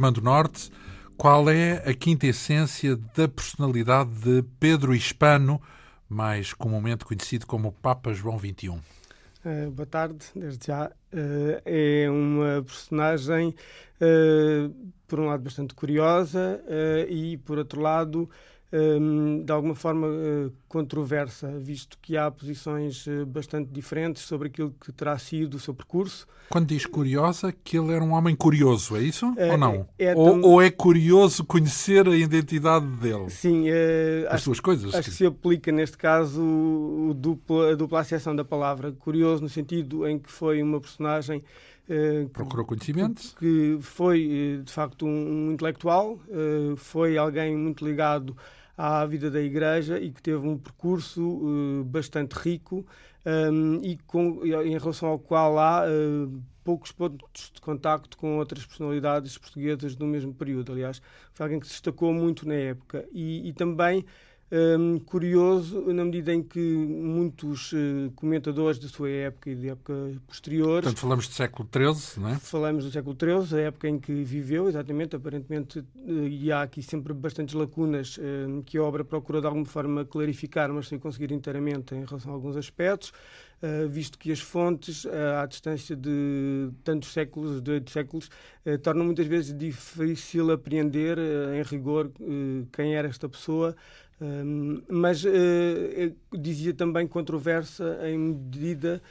Armando Norte. Qual é a quinta essência da personalidade de Pedro Hispano, mais comumente conhecido como Papa João XXI? Uh, eh, boa tarde, desde já. Uh, é uma personagem, uh, por um lado, bastante curiosa e, por outro lado, de alguma forma eh, controversa, visto que há posições eh, bastante diferentes sobre aquilo que terá sido o seu percurso. Quando diz curiosa, que ele era um homem curioso, é isso? É, ou não? É, é ou, ou, é curioso conhecer a identidade dele? Sim. As acho, suas coisas? Acho que se aplica, neste caso, o dupla, a dupla acessão da palavra. Curioso no sentido em que foi uma personagem Procurou conhecimento? Que, que foi, de facto, um intelectual, foi alguém muito ligado à vida da Igreja e que teve um percurso uh, bastante rico um, e com, em relação ao qual há uh, poucos pontos de contacto com outras personalidades portuguesas do mesmo período. Aliás, foi alguém que se destacou muito na época e, e também um, curioso na medida em que muitos uh, comentadores da sua época e de época posteriores. Portanto, falamos do século XIII, não é? Falamos do século XIII, a época em que viveu, exatamente. Aparentemente, uh, e há aqui sempre bastantes lacunas uh, que a obra procura de alguma forma clarificar, mas sem conseguir inteiramente em relação a alguns aspectos. Uh, visto que as fontes, uh, à distância de tantos séculos, de oito séculos, uh, tornam muitas vezes difícil apreender, em rigor, quem era esta pessoa, mas uh, dizia também controversa em medida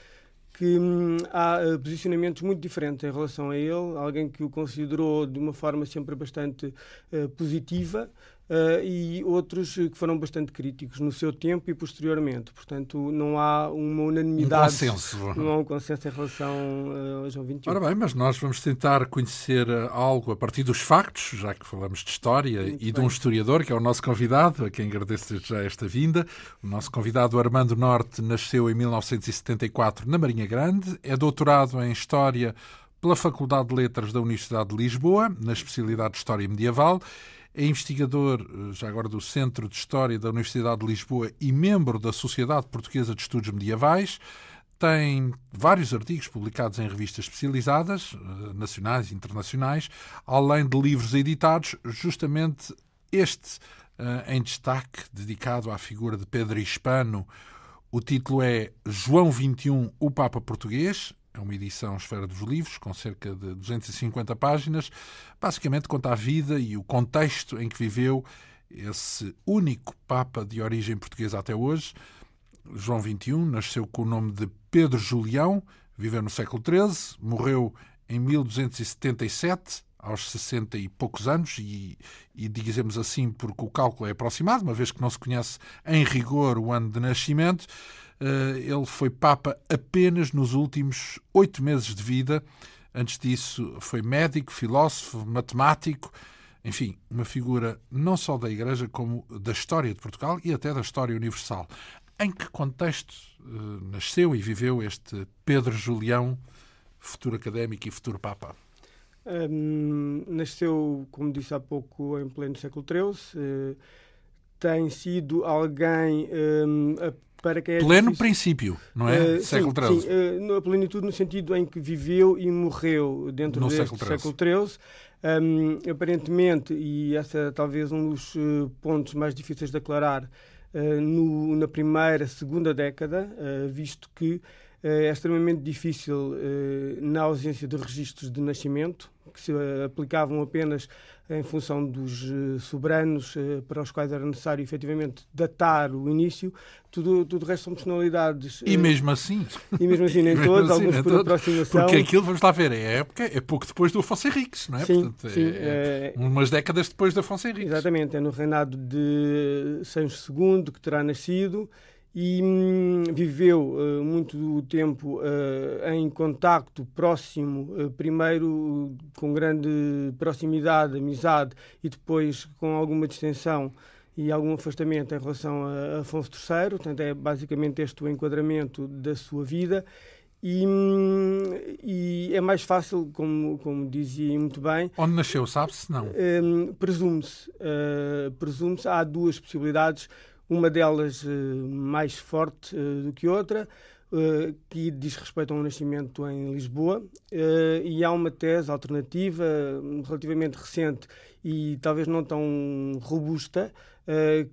que hum, há uh, posicionamentos muito diferentes em relação a ele, alguém que o considerou de uma forma sempre bastante uh, positiva, uh, e outros que foram bastante críticos no seu tempo e posteriormente. Portanto, não há uma unanimidade. Um consenso. Não há um consenso em relação uh, ao João XXI. Ora bem, mas nós vamos tentar conhecer eh, algo a partir dos factos, já que falamos de história Muito e bem. de um historiador, que é o nosso convidado, a quem agradeço já esta vinda. O nosso convidado, Armando Norte, nasceu em 1974 na Marinha Grande, é doutorado em História pela Faculdade de Letras da Universidade de Lisboa, na especialidade de História Medieval é investigador, eh, já agora, do Centro de História da Universidade de Lisboa e membro da Sociedade Portuguesa de Estudos Medievais. Tem vários artigos publicados em revistas especializadas, eh, nacionais e internacionais, além de livros editados, justamente este eh, em destaque, dedicado à figura de Pedro Hispano. O título é João XXI, o Papa Português, é uma edição Esfera dos Livros, com cerca de 250 páginas. Basicamente conta a vida e o contexto em que viveu esse único Papa de origem portuguesa até hoje. João XXI nasceu com o nome de Pedro Julião, viveu no século XIII, morreu em 1277, aos 60 e poucos anos, e, e dizemos assim porque o cálculo é aproximado, uma vez que não se conhece em rigor o ano de nascimento. Eh, ele foi Papa apenas nos últimos oito meses de vida. Antes disso, foi médico, filósofo, matemático, enfim, uma figura não só da Igreja, como da história de Portugal e até da história universal. Em que contexto uh, nasceu e viveu este Pedro Julião, futuro académico e futuro Papa? Um, nasceu, como disse há pouco, em pleno século XIII. Uh, tem sido alguém um, para quem é Pleno difícil. princípio, não é? Uh, século XIII. Sim, uh, a plenitude no sentido em que viveu e morreu dentro deste século XIII. Um, aparentemente, e esse é talvez um dos uh, pontos mais difíceis de aclarar, uh, no, na primeira, segunda década, visto que é extremamente difícil, na ausência de registros de nascimento, que se aplicavam apenas em função dos uh, soberanos uh, para os quais era necessário efetivamente datar o início, tudo, tudo o resto são personalidades. E uh, mesmo assim. E mesmo assim, nem todos, assim, alguns por todos, aproximação. Porque aquilo, vamos lá ver, é época, é pouco depois do Afonso Henriques, não é? Sim, Portanto, sim, é, é, umas décadas depois do Afonso Henriques. Exatamente, é no reinado de Sancho II que terá nascido e hum, viveu uh, muito do tempo uh, em contacto próximo, uh, primeiro com grande proximidade, amizade e depois com alguma distensão e algum afastamento em relação a Afonso III. Portanto, é basicamente este o enquadramento da sua vida. E, hum, e é mais fácil, como, como dizia muito bem. Onde nasceu, sabe-se? Não. Um, presume-se. presume-se. Há duas possibilidades uma delas eh, mais forte eh, do que outra. uh, que diz respeito a um nascimento em Lisboa, e há uma tese alternativa relativamente recente e talvez não tão robusta,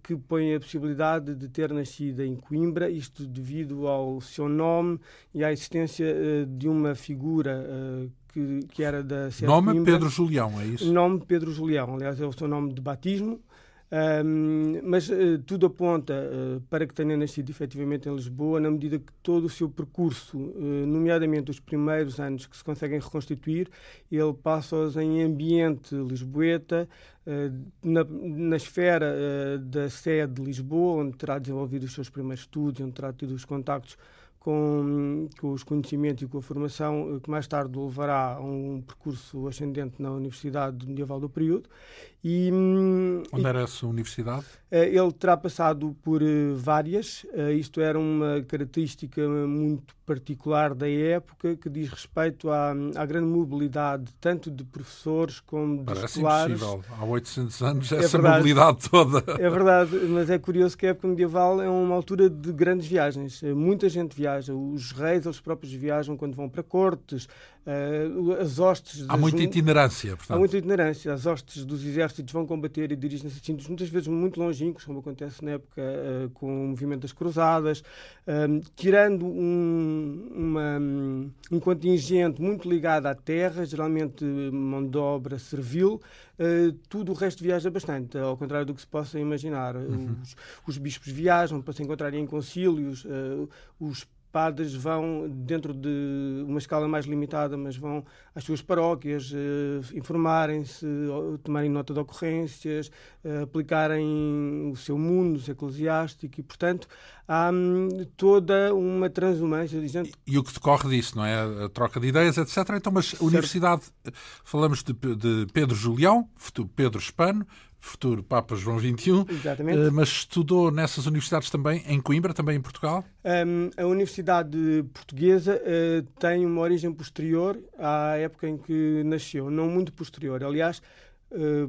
que põe a possibilidade de ter nascido em Coimbra, isto devido ao seu nome e à existência de uma figura que, que, era da Nome Coimbra. Pedro Julião, é isso? Nome Pedro Julião, aliás, é o seu nome de batismo. Um, mas uh, tudo aponta uh, para que tenha nascido efetivamente em Lisboa, na medida que todo o seu percurso, uh, nomeadamente os primeiros anos que se conseguem reconstituir, ele passa-os em ambiente lisboeta, na, na, esfera da sede de Lisboa, onde terá desenvolvido os seus primeiros estudos, onde terá tido os contactos com, com, os conhecimentos e com a formação que mais tarde o levará a um percurso ascendente na Universidade Medieval do período e, hum, Onde e, era essa universidade? Eh, ele terá passado por eh, várias. Eh, isto era uma característica muito particular da época que diz respeito à, à grande mobilidade tanto de professores como de Parece escolares. impossível. Há 800 anos é essa verdade, mobilidade toda. É verdade, mas é curioso que a época medieval é uma altura de grandes viagens. Muita gente viaja. Os reis, eles próprios viajam quando vão para cortes. As hostes... Há muita itinerância, portanto. Há muita itinerância. As hostes dos exércitos vão combater e dirigem-se a sítios muitas vezes muito longínquos, como acontece na época uh, com o movimento das Cruzadas, uh, tirando um, uma, um contingente muito ligado à terra, geralmente mão de obra servil, Uh, tudo o resto viaja bastante, ao contrário do que se possa imaginar. Uhum. Os, os, bispos viajam para se encontrarem em concílios, uh, os padres vão, dentro de uma escala mais limitada, mas vão às suas paróquias, eh, informarem-se, tomarem nota de ocorrências, eh, aplicarem o seu mundo eclesiástico e, portanto, há hum, toda uma transumância. Dizendo... E, e, o que decorre disso, não é? A troca de ideias, etc. Então, mas a Universidade, falamos de, de Pedro Julião, Pedro Espano, futuro Papa João XXI, Exatamente. Uh, mas estudou nessas universidades também, em Coimbra, também em Portugal? Um, a Universidade Portuguesa uh, tem uma origem posterior à época em que nasceu, não muito posterior. Aliás,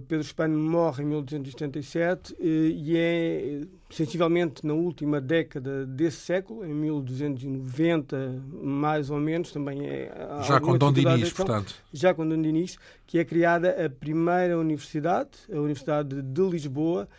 Pedro Espano morre em 1277 uh, e é sensivelmente na última década desse século, em 1290 mais ou menos, também é já com Dom Dinis, portanto, já com Dom Dinis, que é criada a primeira universidade, a Universidade de Lisboa,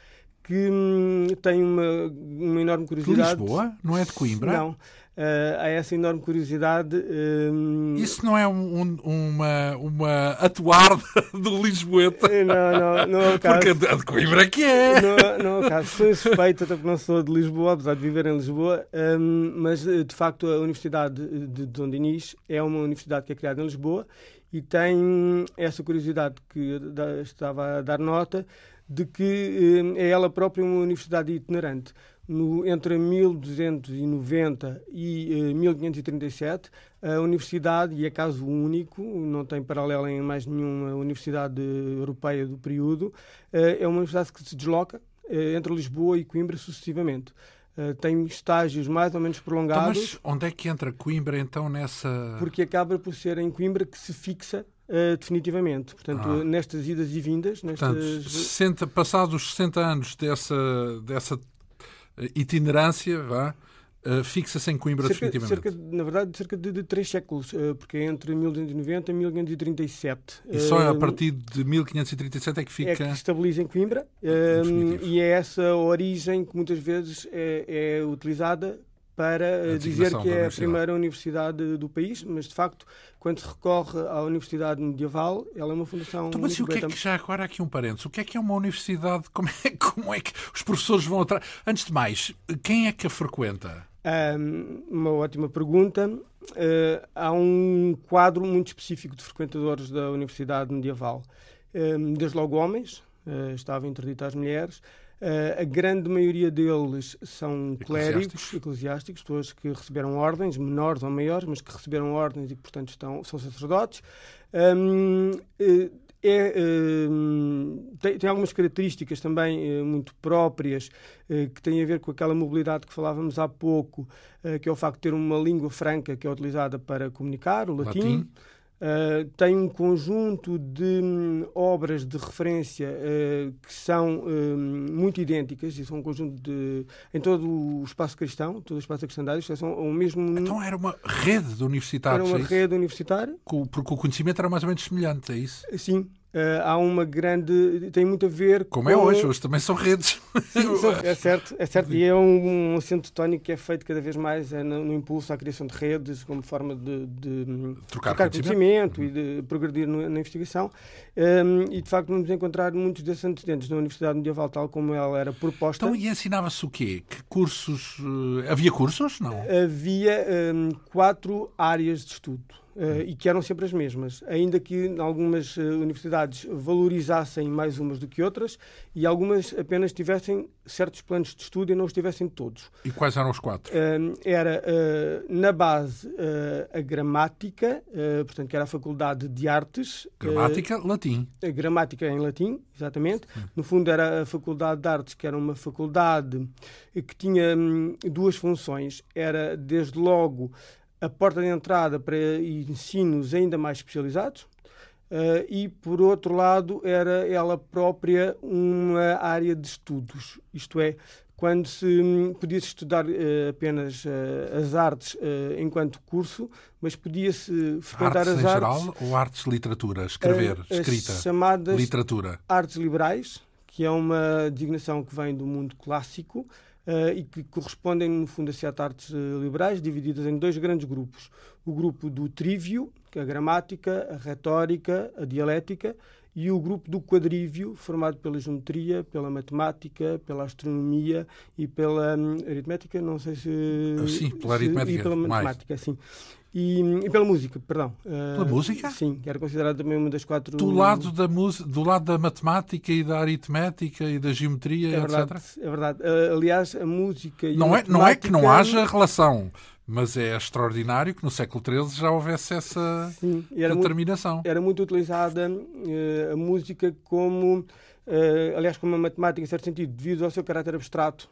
que hum, tem uma, uma enorme curiosidade. De Lisboa? Não é de Coimbra? Não uh, há essa enorme curiosidade. Uh, Isso não é um, um, uma, uma atuar do Lisboeta? Eh, não, não, não é o caso. Porque a de Coimbra que é. Não, não é o caso. Sou suspeito, até porque não sou de Lisboa, apesar de viver em Lisboa, um, mas de facto a Universidade de Dom Dinis é uma universidade que é criada em Lisboa e tem essa curiosidade que estava a dar nota de que é ela própria uma universidade itinerante no, entre 1290 e eh, 1537, a universidade, e é caso único, não tem paralelo em mais nenhuma universidade europeia do período, eh, é uma universidade que se desloca eh, entre Lisboa e Coimbra sucessivamente. Uh, tem estágios mais ou menos prolongados. Então, mas onde é que entra Coimbra então nessa. Porque acaba por ser em Coimbra que se fixa Uh, definitivamente. Portanto, ah. nestas idas e vindas. Nestas... Portanto, 60, passados os 60 anos dessa, dessa itinerância, vá, Uh, fixa-se em Coimbra cerca, definitivamente? Cerca, na verdade, cerca de, de três séculos, uh, porque é entre 1290 e 1537. E só uh, a partir de 1537 é que fica... É que estabiliza em Coimbra, e é essa origem que muitas vezes é, é utilizada para dizer que é a primeira universidade do país, mas de facto, quando se recorre à Universidade Medieval, ela é uma fundação. Então, mas o que é que já agora aqui um parênteses? O que é que é uma universidade? Como é, como é que os professores vão atrás? Antes de mais, quem é que a frequenta? Um, uma ótima pergunta. Uh, há um quadro muito específico de frequentadores da Universidade Medieval. Um, desde logo homens, uh, estava interdito às mulheres, Uh, a grande maioria deles são clérigos, eclesiásticos, pessoas que receberam ordens, menores ou maiores, mas que receberam ordens e, portanto, estão, são sacerdotes. Um, uh, é, uh, tem, tem, algumas características também uh, muito próprias uh, que têm a ver com aquela mobilidade que falávamos há pouco, que é o facto de ter uma língua franca que é utilizada para comunicar, o latim. latim. Uh, tem um conjunto de um, obras de referência uh, que são um, muito idênticas e são um conjunto de em todo o espaço cristão, todo o espaço cristandade, são o mesmo. Então era uma rede de universitários. Era uma é rede universitária. Porque o conhecimento era mais ou menos semelhante, é isso? Sim, Uh, há uma grande. tem muito a ver Como é com... é hoje, hoje também são redes. Sim, são, é certo, é certo. E é um, um acento tónico que é feito cada vez mais é no, no, impulso à criação de redes, como forma de, de trocar, trocar conhecimento, conhecimento, e de progredir no, na investigação. Um, e de facto vamos encontrar muitos desses antecedentes na Universidade Medieval, tal como ela era proposta. Então, e ensinava-se o quê? Que cursos. Uh, havia cursos? Não? Havia um, quatro áreas de estudo. Uh, e que eram sempre as mesmas, ainda que algumas uh, universidades valorizassem mais umas do que outras e algumas apenas tivessem certos planos de estudo e não os tivessem todos. E quais eram os quatro? Uh, era na base a gramática, portanto, que era a Faculdade de Artes. Gramática, latim. A gramática em latim, exatamente. Hum. No fundo, era a Faculdade de Artes, que era uma faculdade que tinha um, duas funções. Era, desde logo, a porta de entrada para ensinos ainda mais especializados. Uh, e, por outro lado, era ela própria uma área de estudos, isto é, quando se um, podia -se estudar uh, apenas uh, as artes enquanto curso, mas podia-se frequentar artes as artes. em geral ou artes literatura, escrever, escrita? chamadas literatura. artes liberais, que é uma designação que vem do mundo clássico uh, e que correspondem, no fundo, a sete artes liberais, divididas em dois grandes grupos. O grupo do trívio, que é a gramática, a retórica, a dialética, e o grupo do quadrívio, formado pela geometria, pela matemática, pela astronomia e pela hum, aritmética, não sei se... Sim, pela aritmética, e pela matemática, mais. sim. E, e, pela música, perdão. Pela uh, música? Sim, era considerada também uma das quatro. Do lado da, do lado da matemática e da aritmética e da geometria, é verdade, etc. É verdade. Uh, aliás, a música e não a é Não é que não haja relação, mas é extraordinário que no século XIII já houvesse essa Sim, era determinação. Muito, era muito utilizada uh, a música como, aliás, como a matemática, em certo sentido, devido ao seu caráter abstrato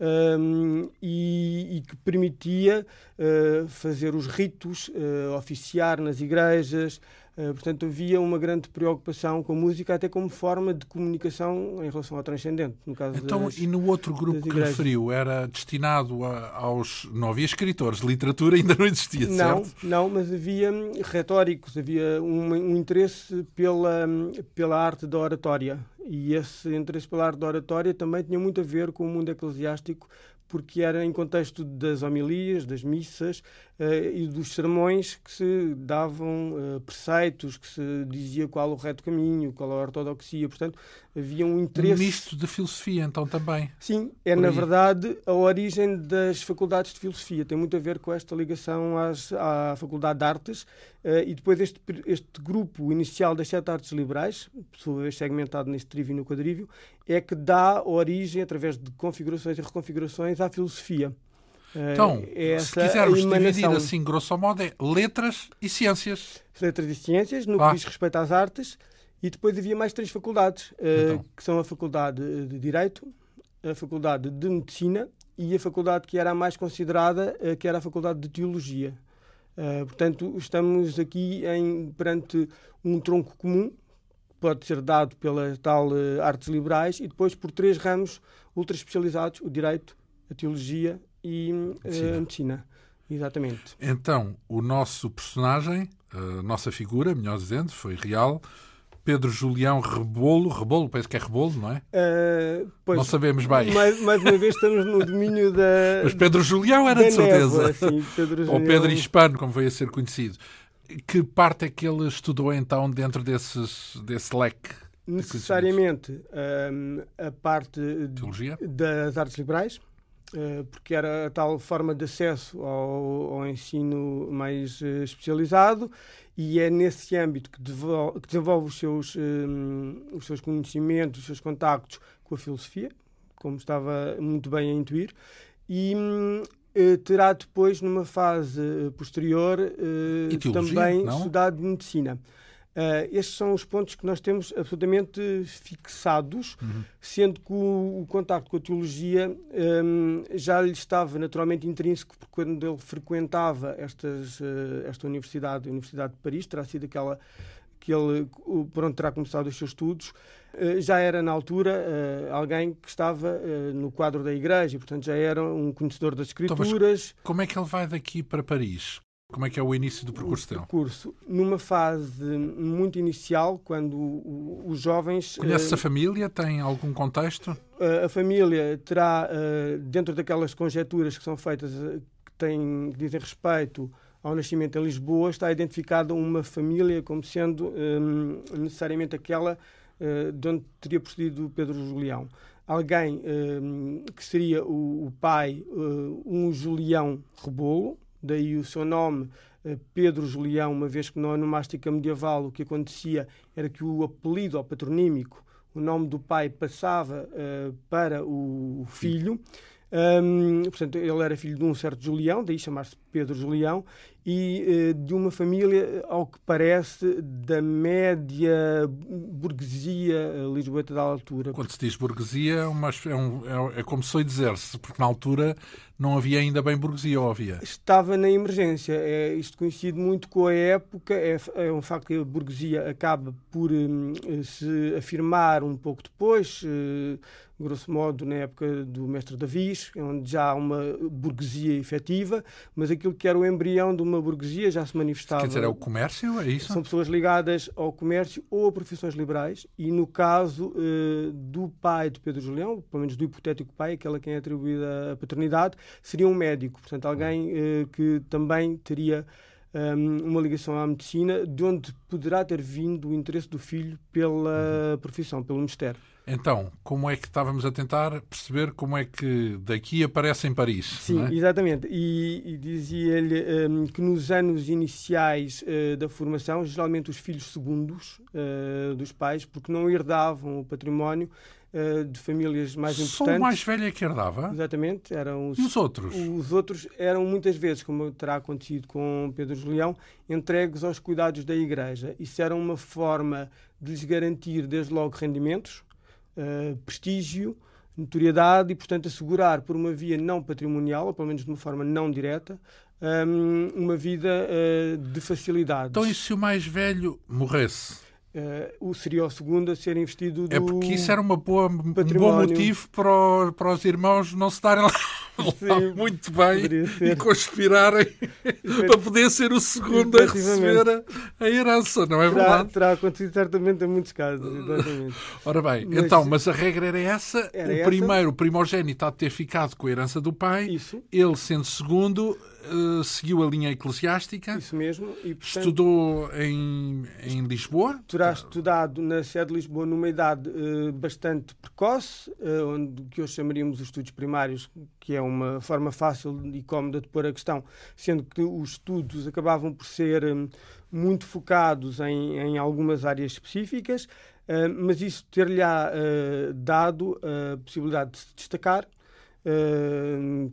um, e, e, que permitia uh, fazer os ritos, uh, oficiar nas igrejas. Uh, portanto, havia uma grande preocupação com a música, até como forma de comunicação em relação ao transcendente. No caso então, das, e no outro grupo que referiu, era destinado a, aos. Não havia escritores, literatura ainda não existia, não, certo? Não, mas havia retóricos, havia um, um interesse pela, pela arte da oratória. E esse interesse pela arte da oratória também tinha muito a ver com o mundo eclesiástico, porque era em contexto das homilias, das missas uh, e dos sermões que se davam uh, preceitos, que se dizia qual o reto caminho, qual a ortodoxia. Portanto, havia um interesse. Um misto de filosofia, então também. Sim, é na verdade a origem das faculdades de filosofia. Tem muito a ver com esta ligação às, à Faculdade de Artes uh, e depois este, este grupo inicial das sete artes liberais, por sua vez segmentado neste trívio e no quadrívio, é que dá origem, através de configurações e reconfigurações, à filosofia. Então, é se quisermos dividir assim, grosso modo, é letras e ciências. Letras e ciências, no que diz respeito às artes, e depois havia mais três faculdades, eh, então. que são a Faculdade de Direito, a Faculdade de Medicina e a faculdade que era a mais considerada, eh, que era a Faculdade de Teologia. Portanto, estamos aqui em, perante um tronco comum, pode ser dado pela tal uh, artes liberais, e depois por três ramos ultra especializados: o direito, a teologia e uh, a medicina. Exatamente. Então, o nosso personagem, a nossa figura, melhor dizendo, foi real, Pedro Julião Rebolo, Rebolo, parece que é Rebolo, não é? Uh, pois, não sabemos bem. Mais, mais, uma vez estamos no domínio da. Mas Pedro Julião era de certeza. sim, Pedro. Ou Pedro Hispano, como veio a ser conhecido. Que parte é que ele estudou então dentro desses, desse leque? Necessariamente um, a parte Teologia? das artes liberais, uh, porque era a tal forma de acesso ao, ao ensino mais uh, especializado e é nesse âmbito que desenvolve, que desenvolve os, seus, um, os seus conhecimentos, os seus contactos com a filosofia, como estava muito bem a intuir, e um, eh, terá depois, numa fase posterior, teologia, também não? estudado medicina. Uh, estes são os pontos que nós temos absolutamente fixados, uhum. sendo que o, o contacto com a teologia um, já lhe estava naturalmente intrínseco, porque quando ele frequentava estas, uh, esta universidade, a Universidade de Paris, terá sido aquela que ele, por onde terá começado os seus estudos, já era na altura alguém que estava no quadro da Igreja, e, portanto já era um conhecedor das então, Escrituras. Então, como é que ele vai daqui para Paris? Como é que é o início do percurso dele? percurso, numa fase muito inicial, quando os jovens... Conhece a família? Tem algum contexto? A família terá, dentro daquelas conjecturas que são feitas, que, têm, que dizem respeito ao nascimento em Lisboa, está identificada uma família como sendo necessariamente aquela de onde teria procedido Pedro Julião. Alguém um, que seria o, pai, um Julião Rebolo, daí o seu nome, eh, Pedro Julião, uma vez que na onomástica medieval o que acontecia era que o apelido ao patronímico, o nome do pai passava uh, para o filho. Um, portanto, ele era filho de um certo Julião, daí chamar-se Pedro Julião, e uh, de uma família, ao que parece, da média burguesia lisboeta da altura. Quando se diz burguesia, é, uma, é, um, é, é como se dizer-se, porque na altura não havia ainda bem burguesia, ou havia? Estava na emergência. É, isto coincide muito com a época. É, é um facto que a burguesia acaba por um, se afirmar um pouco depois. Uh, grosso modo, na época do mestre Davis, onde já há uma burguesia efetiva, mas aquilo que era o embrião de uma burguesia já se manifestava. Quer dizer, é o comércio, é isso? São pessoas ligadas ao comércio ou a profissões liberais, e no caso eh, do pai de Pedro Julião, pelo menos do hipotético pai, aquela a quem é atribuída a paternidade, seria um médico, portanto, alguém eh, que também teria um, uma ligação à medicina, de onde poderá ter vindo o interesse do filho pela uhum. profissão, pelo mistério. Então, como é que estávamos a tentar perceber como é que daqui aparece em Paris? Sim, é? exatamente. E, e dizia-lhe um, que nos anos iniciais uh, da formação, geralmente os filhos segundos uh, dos pais, porque não herdavam o património, uh, de famílias mais importantes. Só o mais velho é que herdava? Exatamente. Eram os, e os outros? Os outros eram muitas vezes, como terá acontecido com Pedro Julião, entregues aos cuidados da Igreja. Isso era uma forma de lhes garantir, desde logo, rendimentos, uh, prestígio, notoriedade e, portanto, assegurar por uma via não patrimonial, ou pelo menos de uma forma não direta, um, uma vida uh, de facilidade. Então, e se o mais velho morresse? Uh, seria o segundo a ser investido do É porque isso era uma boa, um bom motivo para, para os irmãos não se darem lá, lá muito bem e conspirarem para poder ser o segundo a receber a, a, herança, não é terá, verdade? Terá acontecido certamente em muitos casos, exatamente. Ora bem, mas, então, mas a regra era essa, era o essa? primeiro, o primogênito há de ter ficado com a herança do pai, isso. ele sendo segundo uh, seguiu a linha eclesiástica. Isso mesmo. E, portanto, estudou em, em Lisboa. Terá estudado na sede de Lisboa numa idade uh, bastante precoce, uh, onde que hoje chamaríamos os estudos primários, que é uma forma fácil e cómoda de pôr a questão, sendo que os estudos acabavam por ser um, muito focados em, em algumas áreas específicas, mas isso ter-lhe-á dado a possibilidade de se destacar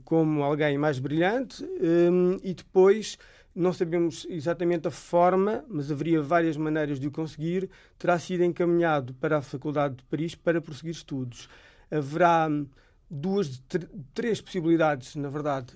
como alguém mais brilhante um, e depois não sabemos exatamente a forma, mas haveria várias maneiras de o conseguir, terá sido encaminhado para a Faculdade de Paris para prosseguir estudos. Haverá duas, três possibilidades, na verdade,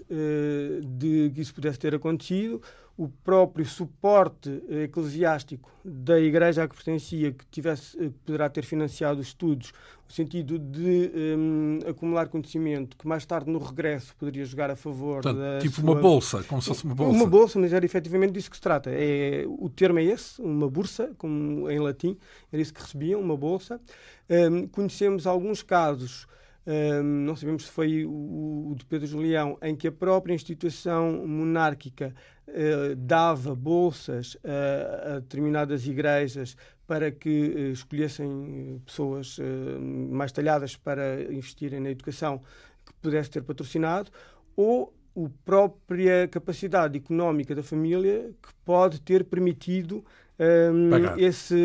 de que isso pudesse ter acontecido o próprio suporte eh, eclesiástico da igreja a que pertencia, que tivesse, eh, poderá ter financiado os estudos, no sentido de um, acumular conhecimento, que mais tarde no regresso poderia jogar a favor Portanto, da tipo sua... uma bolsa, como se fosse uma bolsa. Uma bolsa, mas era efetivamente disso que se trata. É, o termo é esse, uma bursa, como em latim, era isso que recebiam, uma bolsa. Um, conhecemos alguns casos um, não sabemos se foi o, o, de Pedro Julião, em que a própria instituição monárquica uh, dava bolsas a, determinadas igrejas para que uh, escolhessem pessoas uh, mais talhadas para investirem na educação que pudesse ter patrocinado, ou a própria capacidade económica da família que pode ter permitido um, esse,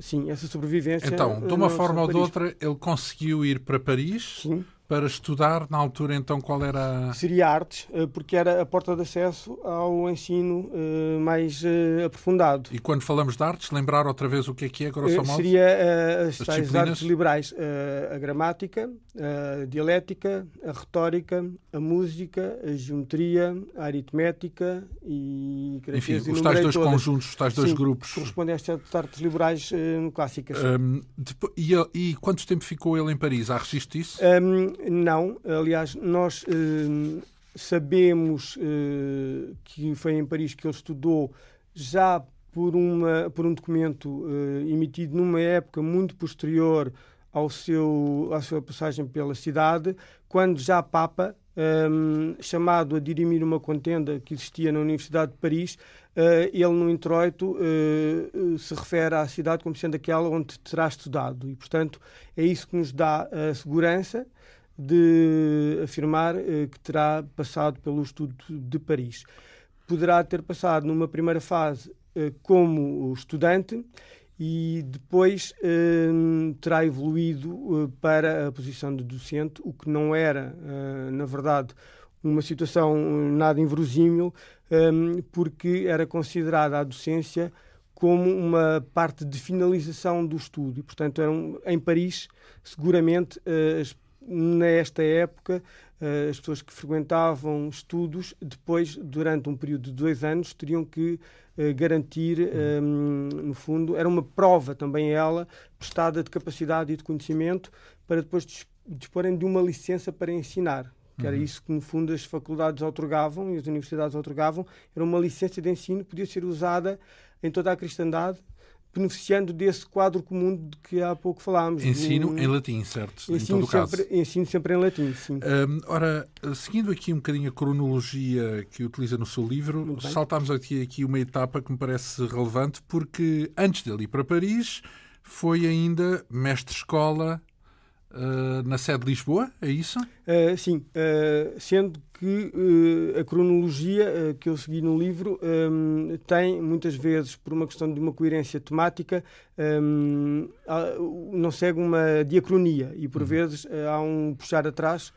sim, essa sobrevivência. Então, de uma forma ou de outra, ele conseguiu ir para Paris, sim. Para estudar, na altura então qual era? Seria artes, eh, porque era a porta de acesso ao ensino uh, mais uh, aprofundado. E quando falamos de artes, lembrar outra vez o que é que é, grosso modo? Seria uh, as, as artes liberais, a gramática, a dialética, a retórica, a música, a geometria, a aritmética e... Enfim, os tais dois todas. conjuntos, os tais dois Sim, grupos. correspondem às artes liberais clássicas. Um, depois, e, e, quanto tempo ficou ele em Paris? Há registro disso? Um, não, aliás, nós uh, sabemos uh, que foi em Paris que ele estudou já por, uma, por um documento uh, emitido numa época muito posterior ao seu, à sua passagem pela cidade, quando já Papa, um, chamado a dirimir uma contenda que existia na Universidade de Paris, ele no introito se refere à cidade como sendo aquela onde terá estudado. E, portanto, é isso que nos dá a segurança de afirmar uh, que terá passado pelo estudo de Paris. Poderá ter passado numa primeira fase uh, como estudante e depois uh, terá evoluído para a posição de docente, o que não era, na verdade, uma situação nada inverosímil, porque era considerada a docência como uma parte de finalização do estudo. E, portanto, eram, em Paris, seguramente, as nesta época, uh, as pessoas que frequentavam estudos, depois, durante um período de dois anos, teriam que uh, garantir, um, no fundo, era uma prova também ela, prestada de capacidade e de conhecimento, para depois disporem de uma licença para ensinar. Que era uhum. isso que, no fundo, as faculdades otorgavam e as universidades otorgavam. Era uma licença de ensino que podia ser usada em toda a cristandade beneficiando desse quadro comum de que há pouco falámos. Ensino em latim, certo? Ensino, em todo sempre, caso. ensino sempre em latim, sim. Um, ora, seguindo aqui um bocadinho a cronologia que utiliza no seu livro, saltámos aqui, aqui uma etapa que me parece relevante, porque antes dele ir para Paris, foi ainda mestre-escola uh, na sede de Lisboa, é isso? Uh, sim, uh, sendo que a cronologia que eu segui no livro um, tem, muitas vezes, por uma questão de uma coerência temática, um, não segue uma diacronia e, por uhum. vezes, há um puxar atrás.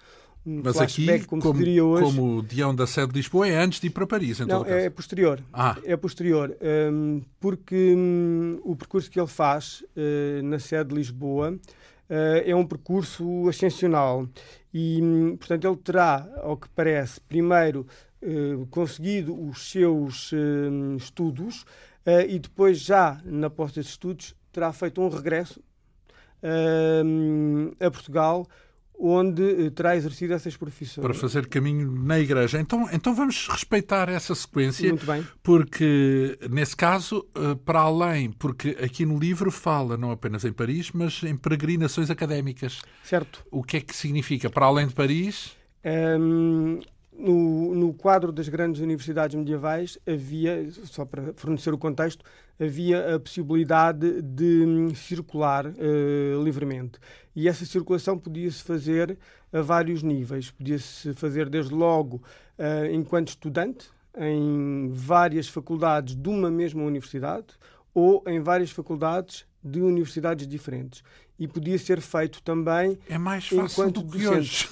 Um Mas aqui, como, como, hoje. como o Dião da sede de Lisboa, é antes de ir para Paris, em Não, é posterior. Ah. É posterior. Um, porque hum, o percurso que ele faz na sede de Lisboa é um percurso ascensional. E, portanto, ele terá, ao que parece, primeiro eh, conseguido os seus eh, estudos eh, e depois, já na posse desses estudos, terá feito um regresso a Portugal onde terá exercido essas profissões. Para fazer caminho na Igreja. Então, então vamos respeitar essa sequência. Muito bem. Porque, nesse caso, para além, porque aqui no livro fala não apenas em Paris, mas em peregrinações académicas. Certo. O que é que significa? Para além de Paris? Um, no, no, quadro das grandes universidades medievais havia, só para fornecer o contexto, havia a possibilidade de hum, circular uh, livremente. E essa circulação podia-se fazer a vários níveis. Podia-se fazer desde logo uh, enquanto estudante, em várias faculdades de uma mesma universidade, ou em várias faculdades de universidades diferentes e podia ser feito também é mais fácil enquanto do que hoje.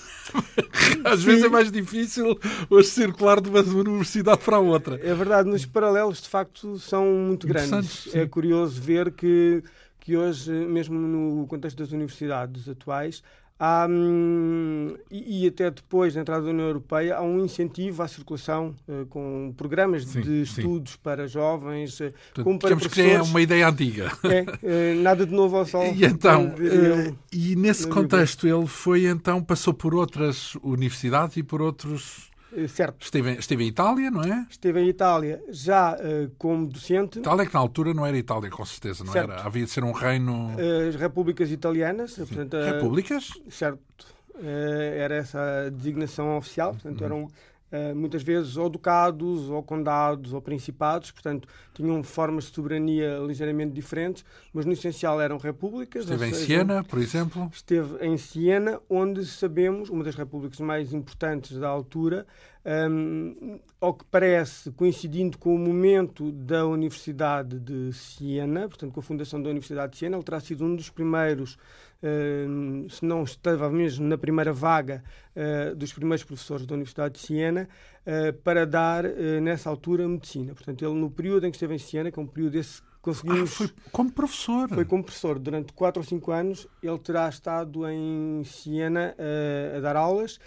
Às Sim. vezes é mais difícil hoje circular de uma universidade para a outra. É verdade, mas os paralelos de facto são muito grandes. Sim. É curioso ver que, que hoje, mesmo no contexto das universidades atuais, Há, hum, e, e, até depois da entrada da União Europeia há um incentivo à circulação uh, com programas sim, de estudos sim. para jovens, uh, Portanto, como para que é uma ideia antiga. É, uh, nada de novo ao sol. E então, e nesse contexto ele foi então, passou por outras universidades e por outros eh, certo. Esteve, esteve em Itália, não é? Esteve em Itália já uh, como docente. Itália que na altura não era Itália, com certeza, não certo. era? Havia de ser um reino... As repúblicas italianas. Portanto, repúblicas? certo. Uh, era essa a designação oficial, portanto, uhum. eram Uh, muitas vezes ou ducados, ou condados, ou principados, portanto, tinham formas de soberania ligeiramente diferentes, mas no essencial eram repúblicas. Esteve em seja, Siena, por exemplo? Esteve em Siena, onde sabemos, uma das repúblicas mais importantes da altura, um, ao que parece, coincidindo com o momento da Universidade de Siena, portanto, com a fundação da Universidade de Siena, ele terá sido um dos primeiros, se não estava mesmo na primeira vaga uh, dos primeiros professores da Universidade de Siena, uh, para dar, nessa altura, medicina. Portanto, ele, no período em que esteve em Siena, que é um período esse conseguimos. Ah, foi como professor. Foi como professor. Durante 4 ou 5 anos ele terá estado em Siena uh, a dar aulas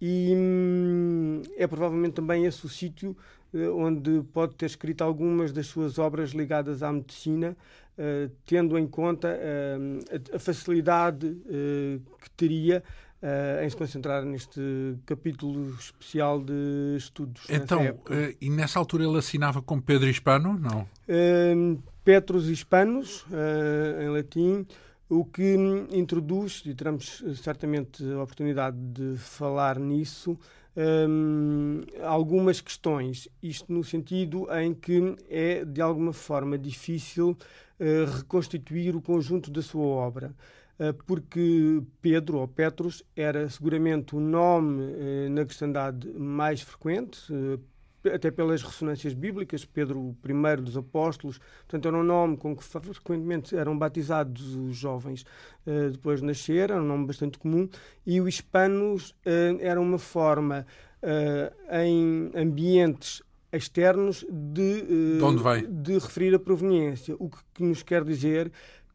e hum, é provavelmente também esse o sítio uh, onde pode ter escrito algumas das suas obras ligadas à medicina, uh, tendo em conta a, a, facilidade que teria Uh, em se concentrar neste capítulo especial de estudos. Então, uh, e nessa altura ele assinava como Pedro Hispano? Não. Uh, Petrus Hispanos, em latim, o que introduz, e teremos certamente a oportunidade de falar nisso, um, algumas questões. Isto no sentido em que é, de alguma forma, difícil uh, reconstituir o conjunto da sua obra. Uh, porque Pedro, ou Petrus, era seguramente o nome uh, na cristandade mais frequente, até pelas ressonâncias bíblicas, Pedro I dos Apóstolos, portanto era um nome com que frequentemente eram batizados os jovens uh, depois de nascer, era um nome bastante comum, e o hispanos uh, era uma forma uh, em ambientes externos de, de, de, referir a proveniência, o que, que nos quer dizer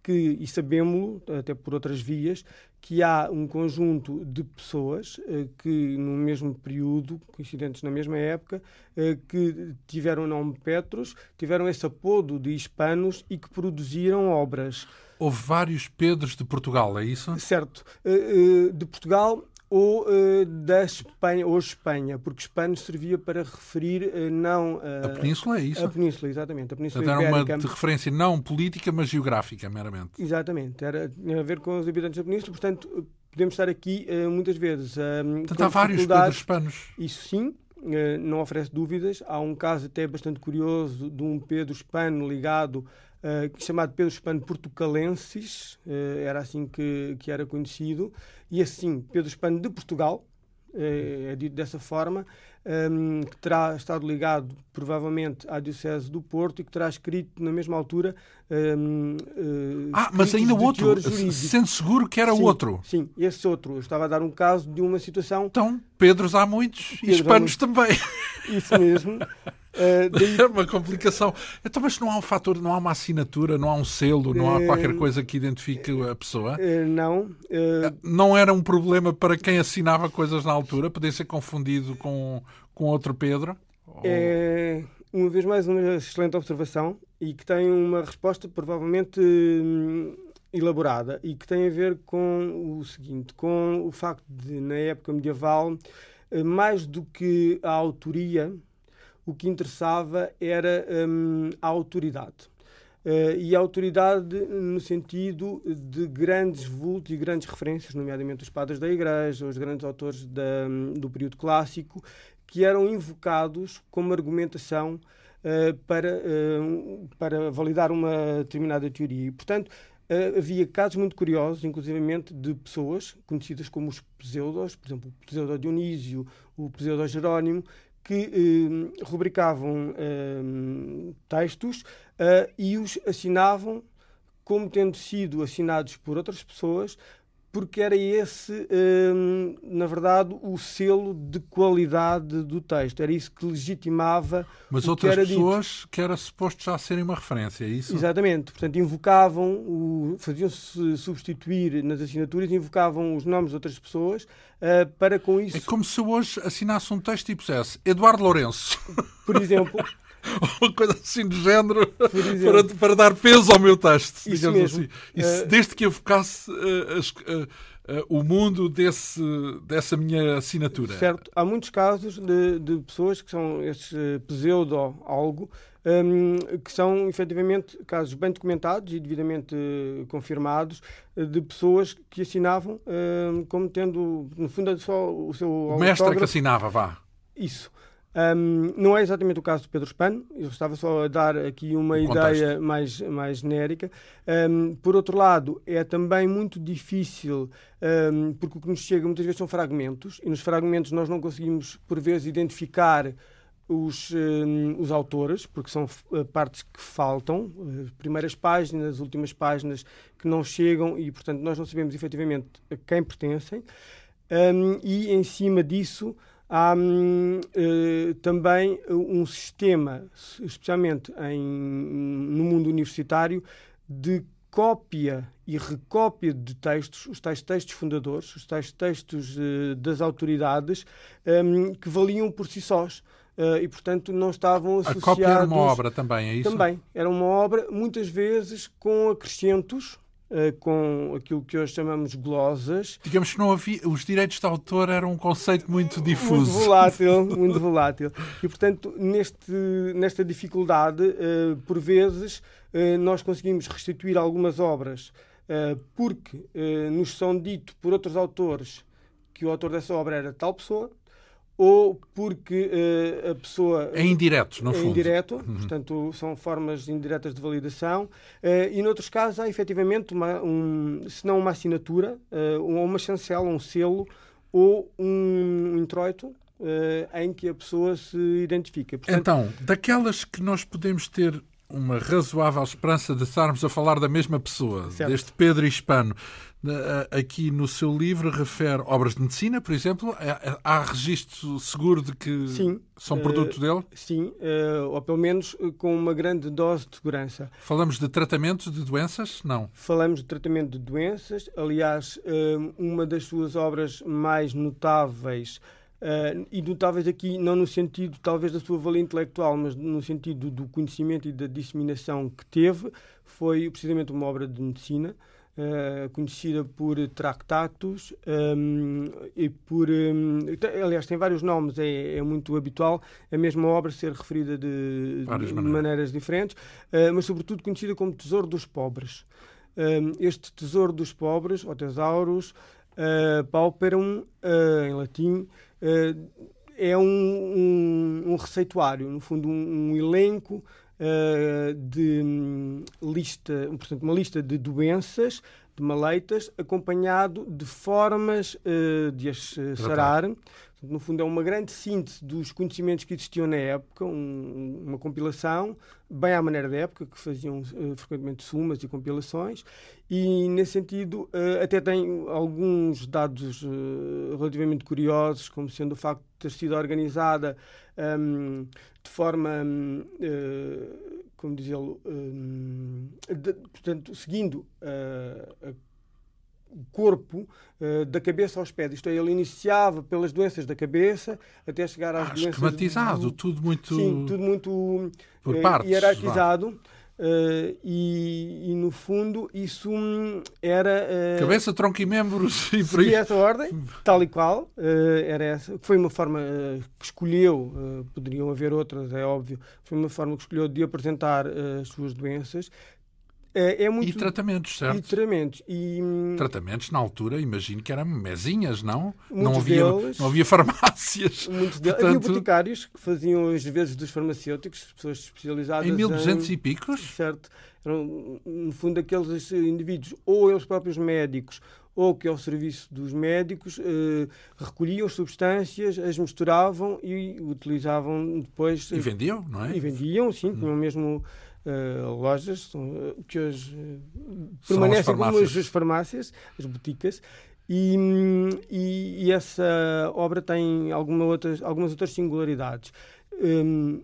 que, e sabemos, até por outras vias, que há um conjunto de pessoas eh, que, no mesmo período, coincidentes na mesma época, eh, que tiveram o nome Petros, tiveram esse apodo de hispanos e que produziram obras. Houve vários Pedros de Portugal, é isso? Certo. Eh, de Portugal ou uh, da Espanha, ou Espanha, porque Espanha servia para referir uh, não... Uh, a Península é isso? A Península, exatamente. A Península era uma de referência não política, mas geográfica, meramente. Exatamente. Era, tinha a ver com os habitantes da Península, portanto, podemos estar aqui muitas vezes... portanto, há vários Pedros Hispanos. Isso sim, não oferece dúvidas. Há um caso até bastante curioso de um Pedro Hispano ligado Uh, chamado Pedro Hispano Portucalensis, uh, era assim que, que era conhecido, e assim Pedro Hispano de Portugal, uh, é dito dessa forma, um, que terá estado ligado provavelmente à Diocese do Porto e que terá escrito na mesma altura. Um, ah, mas ainda outro, sendo seguro que era sim, outro. Sim, esse outro. Eu estava a dar um caso de uma situação. Então, Pedros há muitos Pedro e hispanos também. Isso mesmo. Uh, daí... É uma complicação. Então, mas não há um fator, não há uma assinatura, não há um selo, não há qualquer eh, coisa que identifique a pessoa? Uh, não. Uh... Não era um problema para quem assinava coisas na altura? Podia ser confundido com, com outro Pedro? É, uma vez mais, uma excelente observação e que tem uma resposta provavelmente hum, elaborada e que tem a ver com o seguinte, com o facto de, na época medieval, mais do que a autoria, o que interessava era um, a autoridade. Uh, e a autoridade no sentido de grandes vultos e grandes referências, nomeadamente os padres da Igreja, os grandes autores da, hum, do período clássico, que eram invocados como argumentação para, uh, para validar uma determinada teoria. E, portanto, havia casos muito curiosos, inclusivamente, de pessoas conhecidas como os pseudos, por exemplo, o pseudo Dionísio, o pseudo Jerónimo, que eh, rubricavam eh, textos eh, e os assinavam como tendo sido assinados por outras pessoas, porque era esse, hum, na verdade, o selo de qualidade do texto. Era isso que legitimava. Mas outras que pessoas dito. que era suposto já serem uma referência, é isso? Exatamente. Portanto, invocavam, faziam-se substituir nas assinaturas, invocavam os nomes de outras pessoas uh, para com isso. É como se hoje assinasse um texto e pusesse Eduardo Lourenço. Por exemplo. uma coisa assim do género para, para dar peso ao meu texto, Isso digamos mesmo. assim. Isso, uh, desde que eu focasse uh, as, uh, o mundo desse, dessa minha assinatura. Certo. Há muitos casos de, de pessoas que são esses pseudo-algo, um, que são efetivamente casos bem documentados e devidamente confirmados de pessoas que assinavam um, como tendo, no fundo, só o seu. O mestre que assinava, vá. Isso. Um, não é exatamente o caso do Pedro Spano, eu estava só a dar aqui uma ideia mais, mais genérica. Um, por outro lado, é também muito difícil, um, porque o que nos chega muitas vezes são fragmentos, e nos fragmentos nós não conseguimos, por vezes, identificar os, os autores, porque são uh, partes que faltam, uh, primeiras páginas, últimas páginas que não chegam, e portanto nós não sabemos efetivamente a quem pertencem. e em cima disso Há hum, eh, também um sistema, especialmente em, no mundo universitário, de cópia e recópia de textos, os tais textos fundadores, os tais textos eh, das autoridades, um, que valiam por si sós. Uh, e, portanto, não estavam associados... A cópia era uma obra também, é isso? Também. Era uma obra, muitas vezes, com acrescentos, com aquilo que hoje chamamos glosas. Digamos que não havia, os direitos de autor eram um conceito muito difuso. Muito volátil, muito volátil. E, portanto, neste, nesta dificuldade, uh, por vezes, uh, nós conseguimos restituir algumas obras porque nos são dito por outros autores que o autor dessa obra era tal pessoa, ou porque uh, a pessoa. É indireto, no é fundo. É indireto, uhum. portanto, são formas indiretas de validação. Uh, e, noutros casos, há efetivamente, uma, um, se não uma assinatura, uh, ou uma chancela, um selo, ou um introito. em que a pessoa se identifica. Portanto, então, daquelas que nós podemos ter uma razoável esperança de estarmos a falar da mesma pessoa, certo. deste Pedro Hispano. Aqui no seu livro refere obras de medicina, por exemplo. É, é, há registro seguro de que sim, são produto uh, dele? Sim, uh, ou pelo menos com uma grande dose de segurança. Falamos de tratamento de doenças? Não. Falamos de tratamento de doenças. Aliás, uma das suas obras mais notáveis Uh, e notáveis aqui, não no sentido talvez da sua valia intelectual, mas no sentido do conhecimento e da disseminação que teve, foi precisamente uma obra de medicina, uh, conhecida por Tractatus um, e por. Um, aliás, tem vários nomes, é, é, muito habitual a mesma obra ser referida de, de maneiras. maneiras. diferentes, uh, mas sobretudo conhecida como Tesouro dos Pobres. este Tesouro dos Pobres, ou Tesaurus, uh, Pauperum, em latim, eh, é um, um, um, receituário, no fundo, um, um elenco uh, de um, lista, portanto, uma lista de doenças, de maleitas, acompanhado de formas uh, de as sarar. No fundo, é uma grande síntese dos conhecimentos que existiam na época, uma compilação, bem à maneira da época, que faziam uh, frequentemente sumas e compilações, e nesse sentido uh, até tem alguns dados uh, relativamente curiosos, como sendo o facto de ter sido organizada um, de forma, um, como dizê-lo, um, portanto, seguindo a o corpo uh, da cabeça aos pés. Isto é, ele iniciava pelas doenças da cabeça até chegar às ah, doenças... Esquematizado, do... tudo muito... Sim, tudo muito Por uh, partes, hierarquizado. Uh, e, e, no fundo isso era uh, cabeça, tronco e membros e por essa ordem, tal e qual uh, era essa, foi uma forma que escolheu, poderiam haver outras, é óbvio, foi uma forma que escolheu de apresentar as suas doenças é, é muito... E tratamentos, certo? E tratamentos. E... Hum, tratamentos, na altura, imagino que eram mesinhas, não? não havia, deles, não havia farmácias. Muitos deles, Portanto... Havia boticários que faziam as vezes dos farmacêuticos, pessoas especializadas em... 1200 em... e picos? Certo. Eram, no fundo, aqueles indivíduos, ou eles próprios médicos, ou que ao serviço dos médicos eh, recolhiam substâncias, as misturavam e utilizavam depois. E vendiam, não é? E vendiam, sim, hum. tinham mesmo uh, lojas uh, que hoje uh, permanecem como as, farmácias, as boticas. E, e, e, essa obra tem alguma outras, algumas outras singularidades. Um,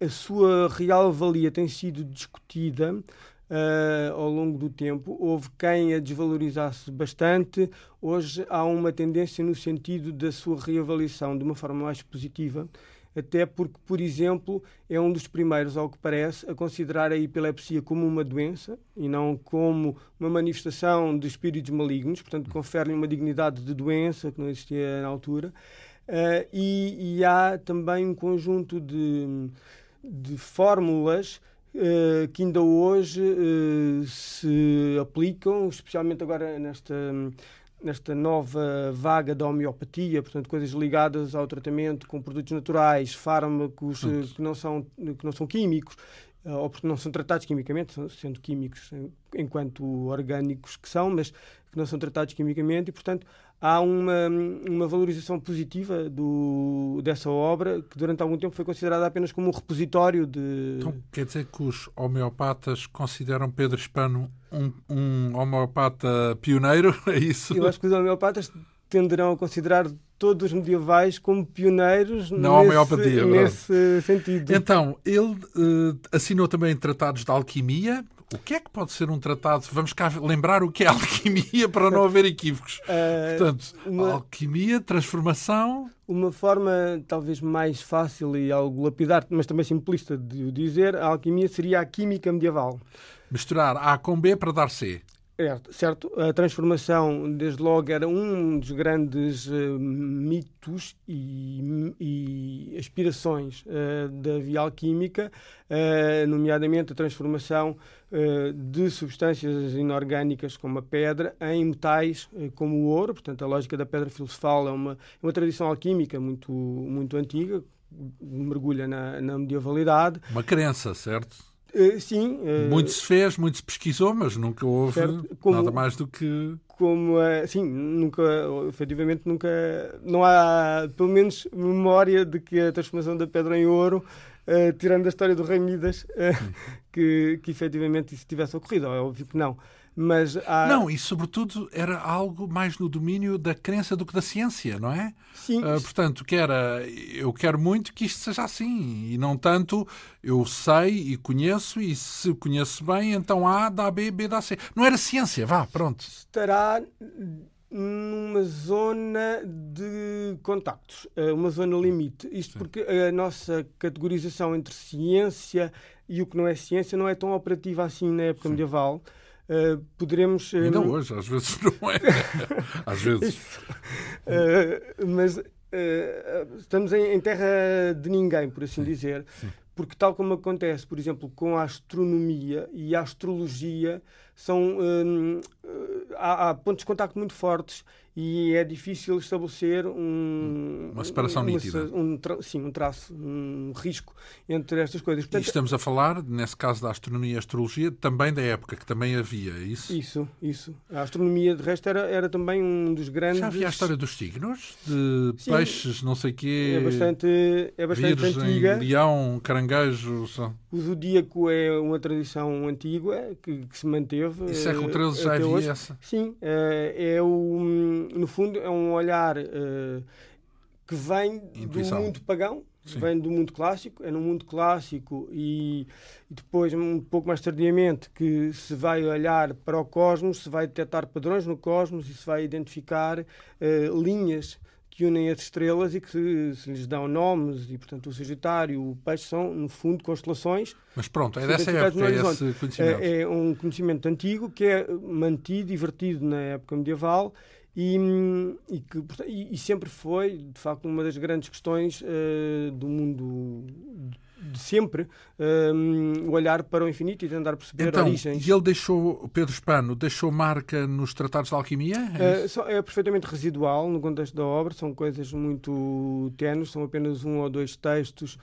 a sua real valia tem sido discutida uh, ao longo do tempo. Houve quem a desvalorizasse bastante. Hoje há uma tendência no sentido da sua reavaliação de uma forma mais positiva até porque, por exemplo, é um dos primeiros, ao que parece, a considerar a epilepsia como uma doença e não como uma manifestação de espíritos malignos, portanto, confere-lhe uma dignidade de doença que não existia na altura. Uh, e, e, há também um conjunto de, de fórmulas uh, que ainda hoje uh, se aplicam, especialmente agora nesta nesta nova vaga da homeopatia, portanto, coisas ligadas ao tratamento com produtos naturais, fármacos uh, que, não são, que não são químicos, ou porque não são tratados quimicamente, sendo químicos enquanto orgânicos que são, mas que não são tratados quimicamente, e, portanto, há uma, uma valorização positiva do, dessa obra que durante algum tempo foi considerada apenas como um repositório de. Então, quer dizer que os homeopatas consideram Pedro Hispano um, um homeopata pioneiro? É isso? Eu acho que os homeopatas tenderão a considerar todos os medievais como pioneiros na nesse, homeopatia, nesse sentido. Então, ele uh, assinou também tratados de alquimia, o que é que pode ser um tratado? Vamos cá lembrar o que é alquimia para não haver equívocos. Uh, Portanto, uma, alquimia, transformação. Uma forma talvez mais fácil e algo lapidar, mas também simplista de o dizer, a alquimia seria a química medieval. Misturar A com B para dar C. Certo, a transformação, desde logo, era um dos grandes uh, mitos e, e aspirações uh, da via alquímica, uh, nomeadamente a transformação de substâncias inorgânicas como a pedra em metais como o ouro. Portanto, a lógica da pedra filosofal é uma, é uma tradição alquímica muito, muito antiga, mergulha na, na medievalidade. Uma crença, certo? Uh, sim. Uh, muito se fez, muito se pesquisou, mas nunca houve como, nada mais do que. Como, uh, sim, nunca, efetivamente, nunca. Não há, pelo menos, memória de que a transformação da pedra em ouro, tirando a história do Rei Midas, que, que efetivamente isso tivesse ocorrido. É óbvio que não. Mas há... Não, e sobretudo era algo mais no domínio da crença do que da ciência, não é? Sim. Uh, portanto, que era, eu quero muito que isto seja assim, e não tanto eu sei e conheço, e se conheço bem, então A dá B, B dá C. Não era ciência, vá, pronto. Estará numa zona de contactos, ah, uma zona limite. Isto Sim. porque a nossa categorização entre ciência e o que não é ciência não é tão operativa assim na época Sim. medieval. Uh, poderemos. Uh, Ainda hoje, às vezes não é. às vezes. uh, mas estamos em, em, terra de ninguém, por assim sim, dizer. Sim. Porque, tal como acontece, por exemplo, com a astronomia e a astrologia, são, há, há pontos de contacto muito fortes e é difícil estabelecer um, uma separação nítida. Um, sim, um traço, um risco entre estas coisas. Portanto, e estamos a falar, nesse caso da astronomia e astrologia, também da época, que também havia, é isso? Isso, isso. A astronomia, de resto, era, era também um dos grandes... Já havia a história dos signos? De sim, peixes, não sei quê... É bastante, é bastante virgem, antiga. leão, caranguejo... O zodíaco é uma tradição antiga que, que se manteve. E século XIII já havia hoje. essa? Sim, é, é o no fundo, é um olhar uh, que vem Intuição. do mundo pagão, Sim. vem do mundo clássico. É no mundo clássico e, e, depois, um pouco mais tardiamente, que se vai olhar para o cosmos, se vai detectar padrões no cosmos e se vai identificar uh, linhas que unem as estrelas e que se, se, lhes dão nomes e, portanto, o Sagitário, o Peixe são, no fundo, constelações. Mas pronto, é dessa época é esse conhecimento. É, é um conhecimento antigo que é mantido, divertido na época medieval e, e, que, e, sempre foi, de facto, uma das grandes questões uh, do mundo de sempre, uh, o olhar para o infinito e tentar perceber então, origens. E ele deixou, Pedro Espano, deixou marca nos tratados de alquimia? É, uh, é perfeitamente residual no contexto da obra, são coisas muito tenues, são apenas um ou dois textos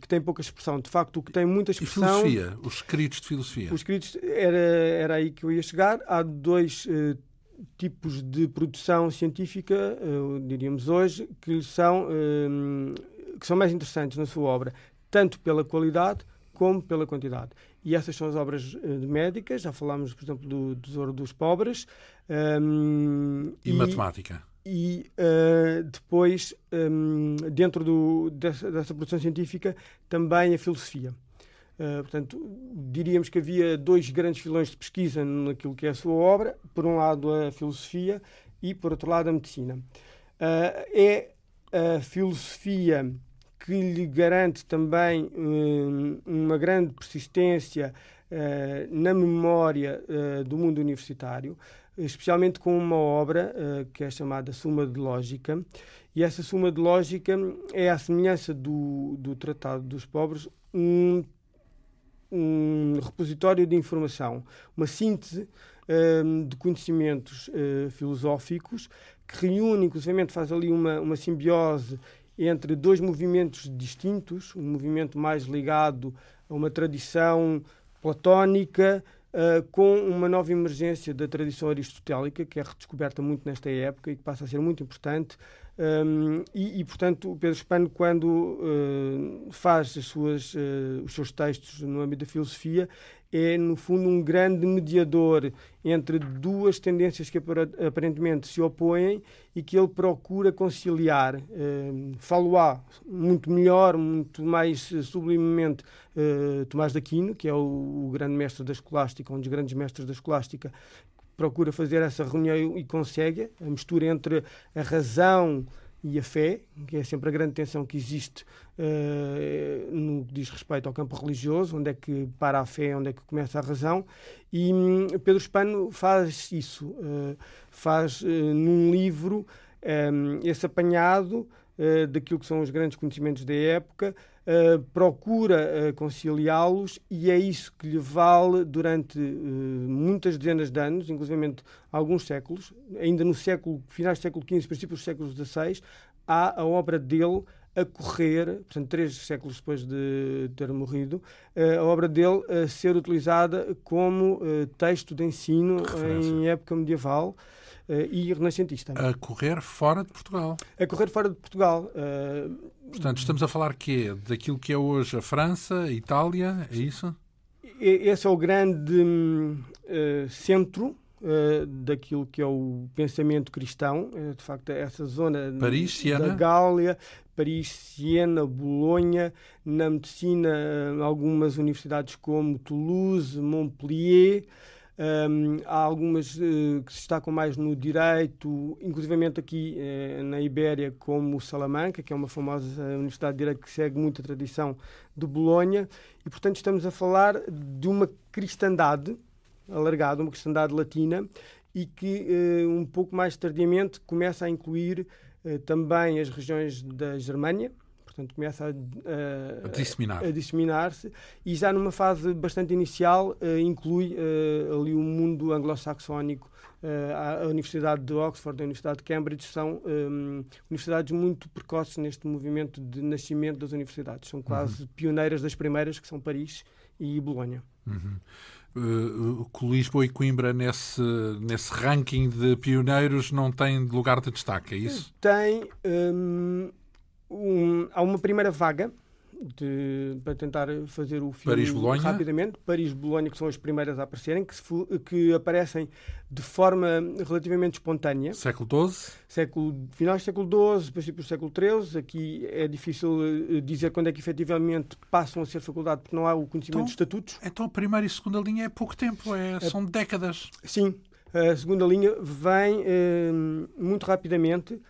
que têm pouca expressão. De facto, o que tem muita expressão... E filosofia? Os escritos de filosofia? Os escritos, era, era aí que eu ia chegar. Há dois tipos de produção científica, uh, diríamos hoje, que são, uh, que são mais interessantes na sua obra, tanto pela qualidade como pela quantidade. E essas são as obras uh, médicas, já falámos, por exemplo, do Tesouro dos Pobres. Um, e, e, matemática. E uh, depois, um, dentro do, dessa, dessa produção científica, também a filosofia. Uh, portanto, diríamos que havia dois grandes filões de pesquisa naquilo que é a sua obra. Por um lado, a filosofia e, por outro lado, a medicina. Uh, é a filosofia que lhe garante também um, uma grande persistência na memória do mundo universitário, especialmente com uma obra que é chamada Suma de Lógica. E essa Suma de Lógica é, à semelhança do, do Tratado dos Pobres, um um repositório de informação, uma síntese um, de conhecimentos uh, filosóficos que reúne, inclusive faz ali uma, uma simbiose entre dois movimentos distintos, um movimento mais ligado a uma tradição platónica, Uh, com uma nova emergência da tradição aristotélica, que é redescoberta muito nesta época e que passa a ser muito importante, um, e, e, portanto, o Pedro Spano, quando uh, faz suas, uh, os seus textos no âmbito da filosofia, é, no fundo, um grande mediador entre duas tendências que aparentemente se opõem e que ele procura conciliar. Uh, Falo-á muito melhor, muito mais sublimemente uh, Tomás de Aquino, que é o, o grande mestre da escolástica, um dos grandes mestres da escolástica, procura fazer essa reunião e consegue a mistura entre a razão e a fé, que é sempre a grande tensão que existe uh, no que diz respeito ao campo religioso, onde é que para a fé, onde é que começa a razão. E um, Pedro Spano faz isso, uh, faz uh, num livro um, esse apanhado daquilo que são os grandes conhecimentos da época, uh, procura uh, conciliá-los e é isso que lhe vale durante uh, muitas dezenas de anos, inclusive alguns séculos, ainda no século, finais do século XV, princípios do século XVI, há a obra dele a correr, portanto, três séculos depois de ter morrido, a obra dele a ser utilizada como texto de ensino em época medieval. E renascentista. A correr fora de Portugal. A correr fora de Portugal. Portanto, estamos a falar quê? Daquilo que é hoje a França, a Itália, é isso? Esse é o grande uh, centro uh, daquilo que é o pensamento cristão. Uh, de facto, essa zona Paris, Siena. da Gália, Paris, Siena, Bolonha, na medicina, algumas universidades como Toulouse, Montpellier. Um, há algumas uh, que se destacam mais no direito, inclusivamente aqui uh, na Ibéria, como Salamanca, que é uma famosa universidade de direito que segue muito a tradição de Bolonha, e portanto estamos a falar de uma cristandade alargada, uma cristandade latina, e que uh, um pouco mais tardiamente começa a incluir também as regiões da Germânia, portanto começa a, a, disseminar. A, disseminar-se e já numa fase bastante inicial uh, inclui uh, ali o mundo anglo-saxónico. Uh, a, Universidade de Oxford a Universidade de Cambridge são um, universidades muito precoces neste movimento de nascimento das universidades. São quase uhum. pioneiras das primeiras, que são Paris e Bolonha. Uhum. Uh, Lisboa e Coimbra nesse, nesse ranking de pioneiros não têm lugar de destaque, é isso? Tem. Um, um, há uma primeira vaga de, para tentar fazer o filme Paris, rapidamente. Paris-Bolonha, que são as primeiras a aparecerem, que, se, que, aparecem de forma relativamente espontânea. Século XII? Século, finais do século XII, princípios do século XIII. Aqui é difícil eh, dizer quando é que efetivamente passam a ser faculdade, porque não há o conhecimento então, de estatutos. Então a primeira e segunda linha é pouco tempo, é, é são décadas. Sim. A segunda linha vem eh, muito rapidamente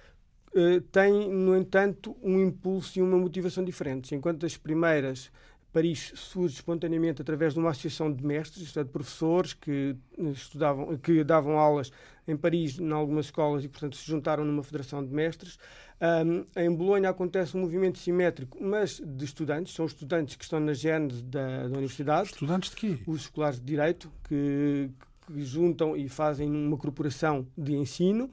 eh, tem, no entanto, um impulso e uma motivação diferentes. Enquanto as primeiras, Paris surge espontaneamente através de uma associação de mestres, é, de professores que estudavam, que davam aulas em Paris, em algumas escolas, e, portanto, se juntaram numa federação de mestres. Um, em Bolonha acontece um movimento simétrico, mas de estudantes, são estudantes que estão na gênese da, da universidade. Estudantes de quê? Os escolares de Direito, que, que juntam e fazem uma corporação de ensino.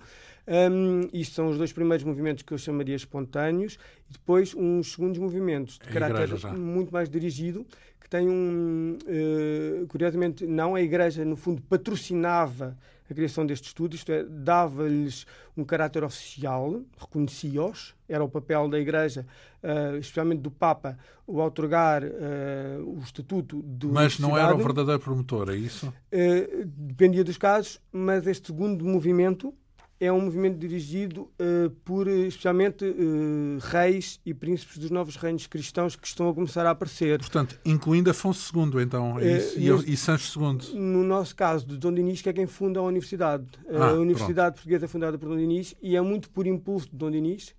Um, isto são os dois primeiros movimentos que eu chamaria espontâneos, e depois uns segundos movimentos de a caráter muito mais dirigido, que tem um. Uh, curiosamente, não a Igreja, no fundo, patrocinava a criação deste estudo, isto é, dava-lhes um caráter oficial, reconhecia-os, era o papel da Igreja, uh, especialmente do Papa, o otorgar uh, o estatuto do. Mas não era o verdadeiro promotor, é isso? Uh, dependia dos casos, mas este segundo movimento é um movimento dirigido uh, por especialmente uh, reis e príncipes dos novos reinos cristãos que estão a começar a aparecer. Portanto, incluindo Afonso II, então, é isso? E, e Sancho II. No nosso caso, de Dom Dinis, que é quem funda a universidade. Ah, a Universidade pronto. Portuguesa é fundada por Dom Dinis e é muito por impulso de Dom Dinis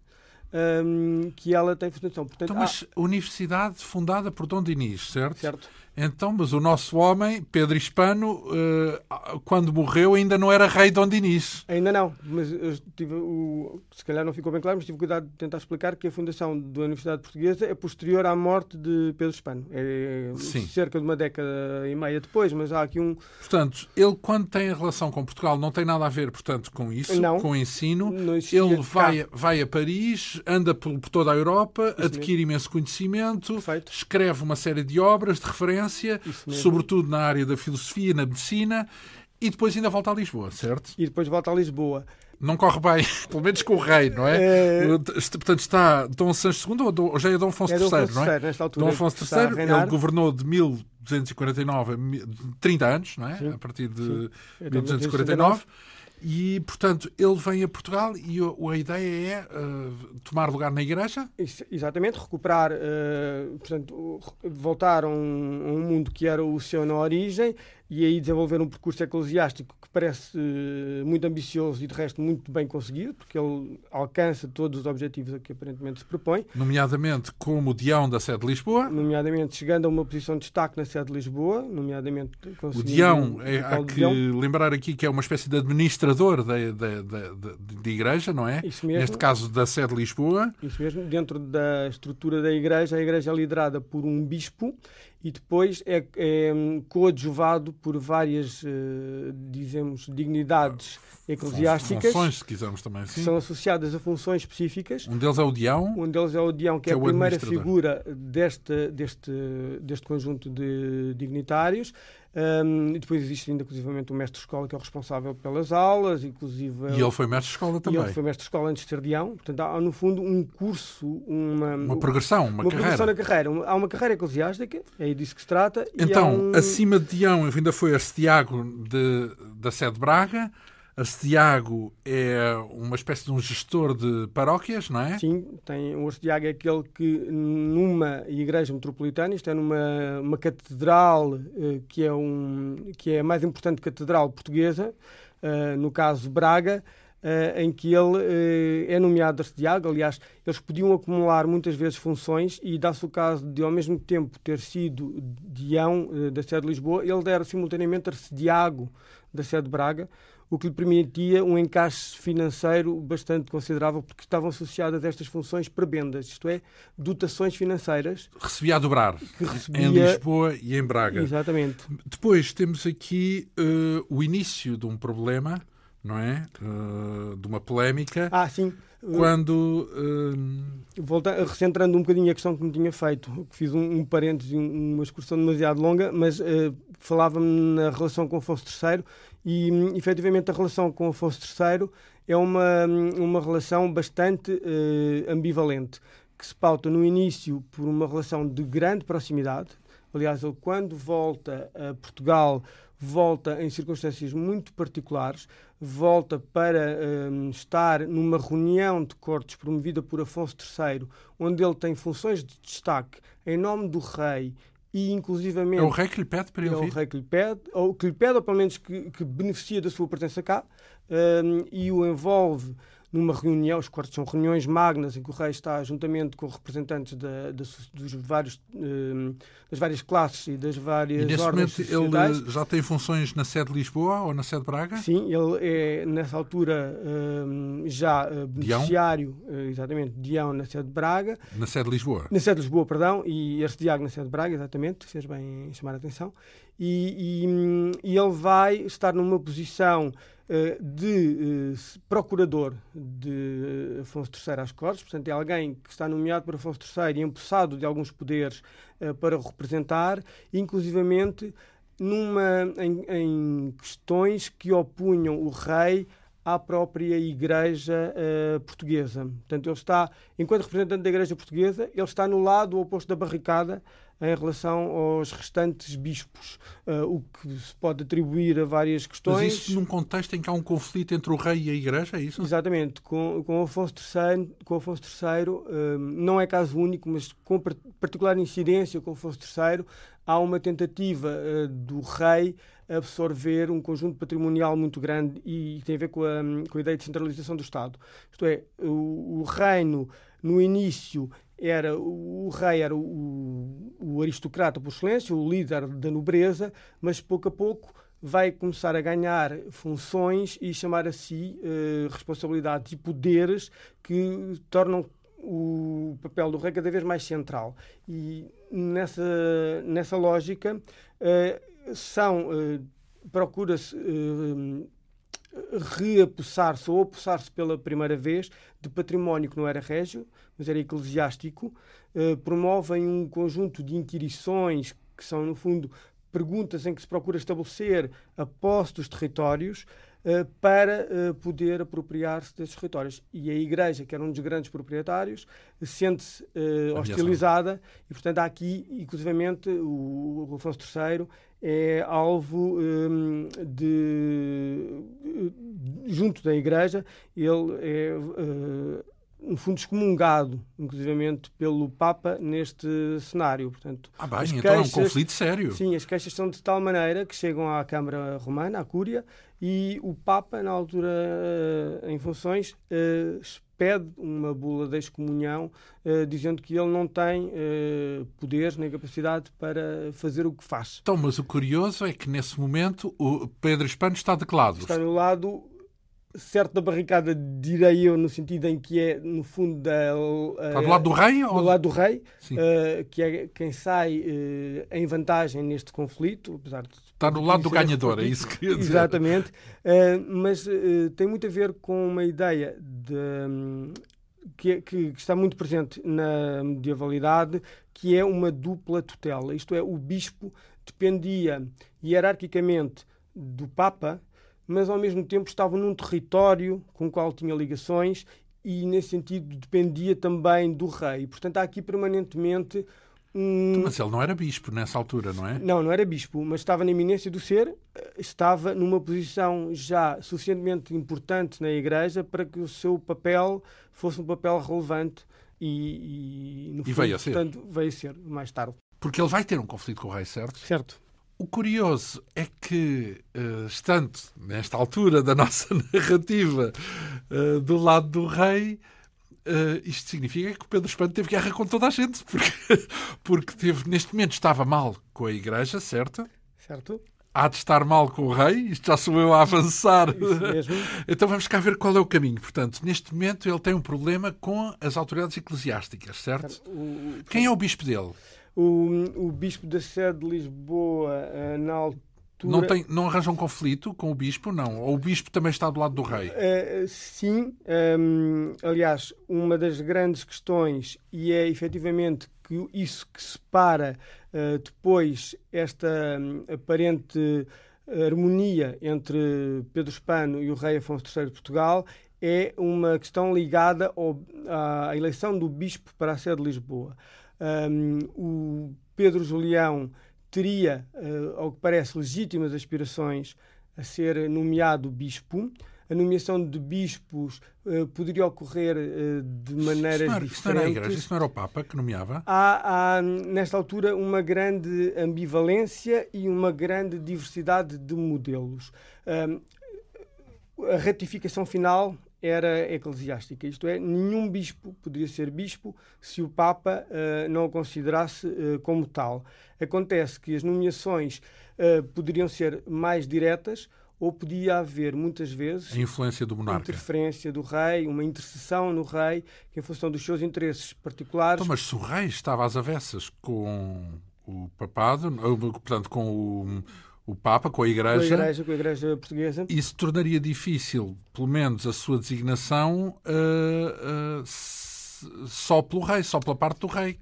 um, que ela tem fundação. Portanto, então, mas há... universidade fundada por Dom Dinis, certo? Certo. Então, mas o nosso homem, Pedro Hispano, uh, quando morreu, ainda não era rei Dom Dinis. Ainda não, mas tive o, se calhar não ficou bem claro, mas tive cuidado de tentar explicar que a fundação da Universidade Portuguesa é posterior à morte de Pedro Hispano. É Sim. cerca de uma década e meia depois, mas há aqui um. Portanto, ele, quando tem a relação com Portugal, não tem nada a ver, portanto, com isso, não, com o ensino. Ele vai, vai a Paris, anda por, por toda a Europa, isso adquire mesmo. imenso conhecimento, Perfeito. escreve uma série de obras de referência sobretudo na área da filosofia, na medicina, e depois ainda volta a Lisboa, certo? E depois volta a Lisboa. Não corre bem, pelo menos com o rei, não é? é... Portanto, está Dom Sancho II ou já é Dom Afonso é III, não é? Nesta altura Dom Afonso III, ele governou de 1249 a 30 anos, não é? Sim. A partir de Sim. 1249. E, portanto, ele vem a Portugal e a, ideia é uh, tomar lugar na Igreja? Isso, exatamente, recuperar, uh, portanto, voltar a um, a um, mundo que era o seu na origem e aí desenvolver um percurso eclesiástico que parece uh, muito ambicioso e de resto muito bem conseguido, porque ele alcança todos os objetivos a que aparentemente se propõe. Nomeadamente como Dião da sede de Lisboa. Nomeadamente chegando a uma posição de destaque na sede de Lisboa, nomeadamente O Dião, é, há que Dião. lembrar aqui que é uma espécie de administrador da, da, da, de igreja, não é? Isso mesmo. Neste caso da sede de Lisboa. Isso mesmo. Dentro da estrutura da igreja, a igreja é liderada por um bispo e depois é, é coadjuvado por várias, uh, dizemos, dignidades eclesiásticas. Funções, se quisermos também, sim. Que são associadas a funções específicas. Um deles é o Dião. Um deles é o Dião, que, que é, é a primeira figura deste, deste, deste conjunto de dignitários. Um, e depois existe ainda, inclusivamente, o mestre de escola, que é o responsável pelas aulas, inclusive... E ele foi mestre de escola também. E ele foi mestre de escola antes de ser Dião. Portanto, há, no fundo, um curso, uma... Uma progressão, uma, uma carreira. progressão na carreira. Há uma carreira eclesiástica, é disso que se trata. Então, um... acima de Dião, ainda foi Arcediago de, da sede de Braga, Arcediago é uma espécie de um gestor de paróquias, não é? Sim, tem, o Arcediago é aquele que numa igreja metropolitana, isto é numa uma catedral eh, que, é um, que é a mais importante catedral portuguesa, eh, no caso Braga, Uh, em que ele é nomeado arcediago. Aliás, eles podiam acumular muitas vezes funções e dá-se o caso de, ao mesmo tempo, ter sido Dião da sede de Lisboa, ele era simultaneamente arcediago da sede de Braga, o que lhe permitia um encaixe financeiro bastante considerável, porque estavam associadas estas funções prebendas, isto é, dotações financeiras. Recebia a dobrar recebia... em Lisboa e em Braga. Exatamente. Depois temos aqui uh, o início de um problema, não é? Uh, de uma polémica. Ah, sim. Quando. Uh... Volta, recentrando um bocadinho a questão que me tinha feito, que fiz um, um parênteses, uma excursão demasiado longa, mas falava-me na relação com Afonso III e, efetivamente, a relação com Afonso III é uma, uma relação bastante uh, ambivalente, que se pauta no início por uma relação de grande proximidade. Aliás, ele, quando volta a Portugal, volta em circunstâncias muito particulares, volta para um, estar numa reunião de cortes promovida por Afonso III, onde ele tem funções de destaque em nome do rei e inclusivamente... É o rei que lhe pede para ele É vir? o rei que lhe pede, ou que lhe pede, ou pelo menos que, que beneficia da sua presença cá, um, e o envolve numa reunião, os cortes são reuniões magnas em que o rei está juntamente com representantes da, da, dos vários, um, das várias classes e das várias e nesse ordens momento ele já tem funções na sede de Lisboa ou na sede de Braga? Sim, ele é nessa altura um, já uh, beneficiário, uh, exatamente, Dião na sede de Braga. Na sede de Lisboa? Na sede de Lisboa, perdão, e Arcediago na sede de Braga, exatamente, fez bem chamar a atenção. E, e, hum, e ele vai estar numa posição eh, de uh, procurador de Afonso III às Cortes, portanto é alguém que está nomeado por Afonso III e empossado de alguns poderes para representar, inclusivamente numa, em, em, questões que opunham o rei à própria Igreja uh, portuguesa. Portanto, ele está, enquanto representante da Igreja portuguesa, ele está no lado oposto da barricada em relação aos restantes bispos, uh, o que se pode atribuir a várias questões. Mas isso num contexto em que há um conflito entre o rei e a igreja, é isso? Exatamente. Com, com Afonso III, com Afonso III uh, não é caso único, mas com particular incidência com Afonso III, há uma tentativa uh, do rei absorver um conjunto patrimonial muito grande e tem a ver com a, com a ideia de centralização do Estado. Isto é, o, o reino, no início, era o rei era o, o aristocrata por excelência, o líder da nobreza, mas pouco a pouco vai começar a ganhar funções e chamar a si uh, responsabilidades e poderes que tornam o papel do rei cada vez mais central. E nessa, nessa lógica uh, são uh, procura-se reapossar-se ou apossar-se pela primeira vez de património que não era régio, mas era eclesiástico, uh, promovem um conjunto de inquirições que são, no fundo, perguntas em que se procura estabelecer a posse dos territórios para uh, poder apropriar-se desses territórios. E a Igreja, que era um dos grandes proprietários, sente-se uh, hostilizada e, portanto, há aqui, inclusivamente, o, Afonso III é alvo um, de, junto da Igreja, ele é no fundo, excomungado, inclusivamente, pelo Papa neste cenário. Portanto, ah, bem, então queixas, é um conflito sério. Sim, as queixas são de tal maneira que chegam à Câmara Romana, à Cúria, e o Papa, na altura eh, em funções, eh, pede uma bula de excomunhão, eh, dizendo que ele não tem poderes nem capacidade para fazer o que faz. Então, mas o curioso é que, nesse momento, o Pedro Hispano está de que lado? Está do lado certo da barricada, direi eu, no sentido em que é, no fundo, da, uh, Está do lado do rei? Do ou... lado do rei, uh, que é quem sai uh, em vantagem neste conflito, apesar de. Está do lado do ganhador, é isso que eu dizer. Exatamente, mas tem muito a ver com uma ideia de, um, que, é, que, está muito presente na medievalidade, que é uma dupla tutela. Isto é, o bispo dependia hierarquicamente do Papa mas ao mesmo tempo estava num território com o qual tinha ligações e, nesse sentido, dependia também do rei. Portanto, há aqui permanentemente um... Mas ele não era bispo nessa altura, não é? Não, não era bispo, mas estava na iminência do ser, estava numa posição já suficientemente importante na Igreja para que o seu papel fosse um papel relevante e, e, no e fundo, veio a ser. Portanto, veio a ser mais tarde. Porque ele vai ter um conflito com o rei, certo? Certo. O curioso é que, uh, estando nesta altura da nossa narrativa uh, do lado do rei, uh, isto significa que o Pedro Espanto teve guerra com toda a gente, porque, porque teve, neste momento estava mal com a Igreja, certo? Certo. Há de estar mal com o rei, isto já sou eu a avançar. Isso mesmo. então vamos cá ver qual é o caminho. Portanto, neste momento ele tem um problema com as autoridades eclesiásticas, certo? O... Quem é o bispo dele? O, o bispo da sede de Lisboa, eh, na altura. Não, tem, não arranja um conflito com o bispo, não? Ou o bispo também está do lado do rei? Uh, sim. Um, ehm, aliás, uma das grandes questões, e é efetivamente que isso que separa uh, depois esta um, aparente harmonia entre Pedro Hispano e o rei Afonso III de Portugal, é uma questão ligada ao, à eleição do bispo para a sede de Lisboa. Um, o Pedro Julião teria, uh, ao que parece, legítimas aspirações a ser nomeado bispo. A nomeação de bispos uh, poderia ocorrer uh, de maneiras isso era, diferentes. Isso não era a Igreja, isso não era o Papa que nomeava? Há, há, nesta altura, uma grande ambivalência e uma grande diversidade de modelos. a ratificação final era eclesiástica, isto é, nenhum bispo poderia ser bispo se o Papa uh, não o considerasse uh, como tal. Acontece que as nomeações uh, poderiam ser mais diretas ou podia haver muitas vezes a influência do monarca, interferência do rei, uma intercessão no rei que em função dos seus interesses particulares. Então, mas se o rei estava às avessas com o papado, portanto com o o Papa com a Igreja. Com a Igreja, com a Igreja Portuguesa. Isso tornaria difícil, pelo menos, a sua designação uh, uh, só pelo rei, só pela parte do rei,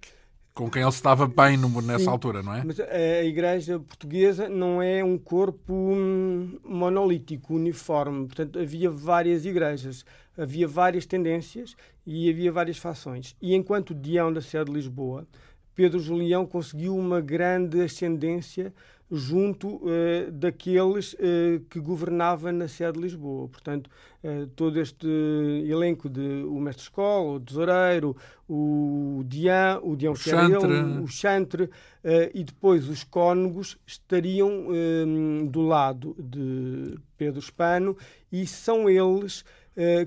com quem ele estava bem no, nessa Sim, altura, não é? Mas a Igreja Portuguesa não é um corpo hum, monolítico, uniforme. Portanto, havia várias igrejas, havia várias tendências e havia várias fações. E enquanto Dião da Sé de Lisboa, Pedro Julião conseguiu uma grande ascendência junto uh, daqueles uh, que governava na sede de Lisboa. Portanto, uh, todo este elenco de o mestre escola, o tesoureiro, o Dian, o Dian o Chantre, o Chantre e depois os cônegos estariam do lado de Pedro Espano e são eles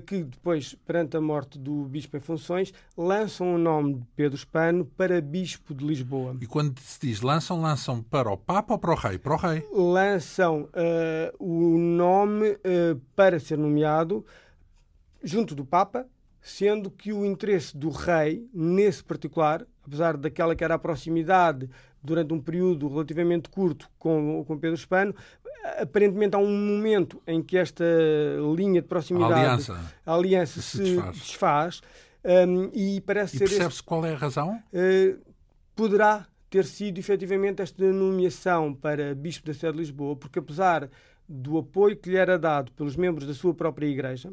que depois, perante a morte do bispo em funções, lançam o nome de Pedro Hispano para bispo de Lisboa. E quando se diz lançam, lançam para o Papa ou para o Rei? Para o Rei. Lançam uh, o nome para ser nomeado junto do Papa, sendo que o interesse do rei, nesse particular, apesar daquela que era a proximidade durante um período relativamente curto com, com Pedro Hispano, aparentemente há um momento em que esta linha de proximidade, a aliança, a aliança se, se, desfaz, desfaz um, e parece e ser. percebe-se qual é a razão? Uh, poderá ter sido efetivamente esta nomeação para Bispo da Sé de Lisboa, porque apesar do apoio que lhe era dado pelos membros da sua própria Igreja,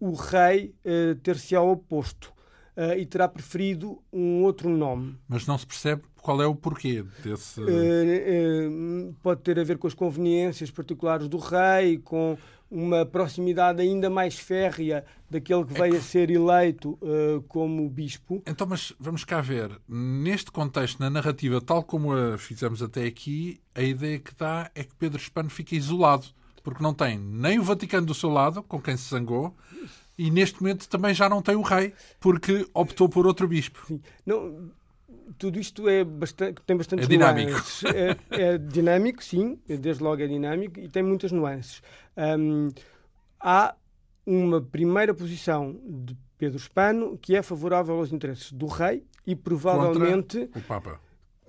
o rei uh, ter-se ao oposto uh, e terá preferido um outro nome. Mas não se percebe qual é o porquê desse. Uh, pode ter a ver com as conveniências particulares do rei, com uma proximidade ainda mais férrea daquele que é veio que... a ser eleito uh, como bispo. Então, mas vamos cá ver. Neste contexto, na narrativa, tal como a fizemos até aqui, a ideia que dá é que Pedro Hispano fica isolado, porque não tem nem o Vaticano do seu lado, com quem se zangou, e neste momento também já não tem o rei, porque optou por outro bispo. Sim. Não, tudo isto é bastante, tem bastante é dinâmico. É, é, dinâmico, sim, desde logo é dinâmico e tem muitas nuances. Há uma primeira posição de Pedro Hispano que é favorável aos interesses do rei e provavelmente contra o Papa.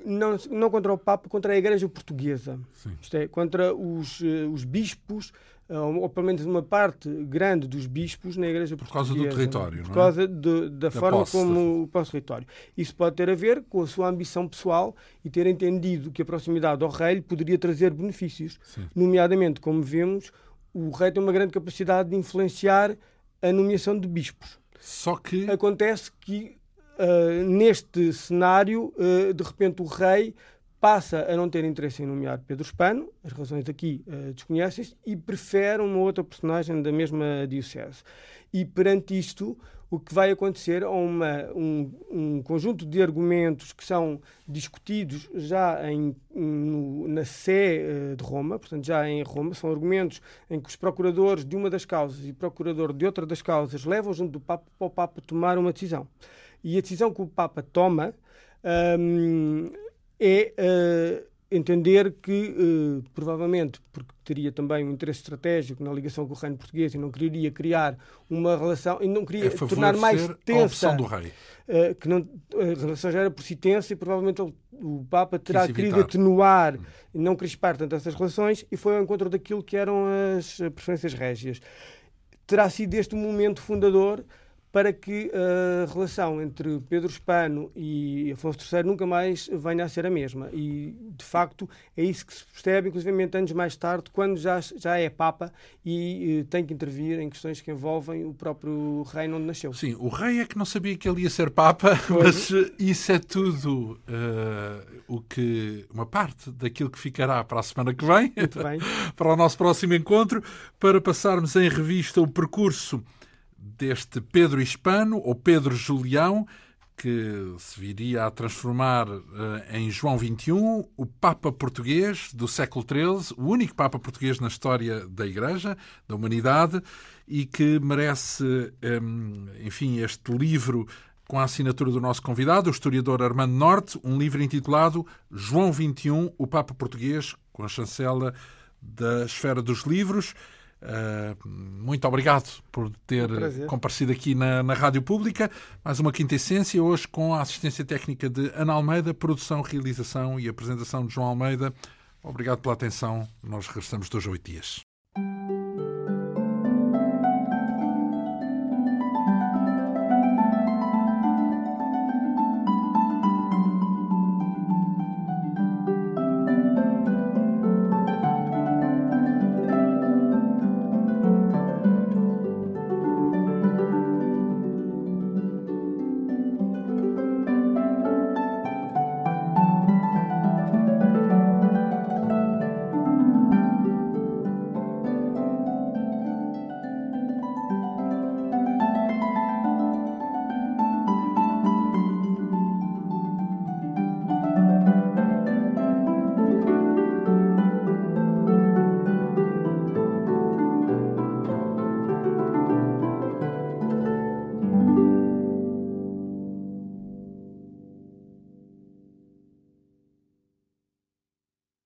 Não, não contra o Papa, contra a Igreja Portuguesa. Sim. Isto é, contra os, eh, os bispos ou pelo menos uma parte grande dos bispos na Igreja Por causa do território, Por é? causa de, da, da, forma posse, como o posse território. Isso pode ter a ver com a sua ambição pessoal e ter entendido que a proximidade ao rei poderia trazer benefícios. Sim. Nomeadamente, como vemos, o rei tem uma grande capacidade de influenciar a nomeação de bispos. Só que. Acontece que, uh, neste cenário, uh, de repente o rei passa a não ter interesse em nomear Pedro Hispano, as razões aqui uh, desconhecem-se, e prefere uma outra personagem da mesma diocese. E perante isto, o que vai acontecer é um, um, conjunto de argumentos que são discutidos já em, no, na Sé uh, de Roma, portanto, já em Roma, são argumentos em que os procuradores de uma das causas e procurador de outra das causas levam junto do Papa para o Papa tomar uma decisão. E a decisão que o Papa toma. Um, é uh, entender que, uh, provavelmente, porque teria também um interesse estratégico na ligação com o reino português e não queria criar uma relação e não queria é tornar mais tensa. A opção do rei. Uh, que não, a relação já era por si tensa e provavelmente o, o Papa terá querido atenuar e não crispar tanto essas relações e foi ao encontro daquilo que eram as preferências régias. Terá sido este o momento fundador para que a relação entre Pedro Hispano e Afonso III nunca mais venha a ser a mesma. E, de facto, é isso que se percebe, inclusive anos mais tarde, quando já, já é Papa e, e tem que intervir em questões que envolvem o próprio reino onde nasceu. Sim, o rei é que não sabia que ele ia ser Papa, pois. mas isso é tudo uh, o que uma parte daquilo que ficará para a semana que vem, para o nosso próximo encontro, para passarmos em revista o percurso deste Pedro Hispano, ou Pedro Julião, que se viria a transformar uh, em João XXI, o Papa português do século XIII, o único Papa português na história da Igreja, da humanidade, e que merece, ehm, enfim, este livro com a assinatura do nosso convidado, o historiador Armando Norte, um livro intitulado João XXI, o Papa português, com a chancela da Esfera dos Livros. Uh, muito obrigado por ter um comparecido aqui na, na Rádio Pública. Mais uma quinta essência, hoje com a assistência técnica de Ana Almeida, produção, realização e apresentação de João Almeida. Obrigado pela atenção. Nós regressamos dois a oito dias.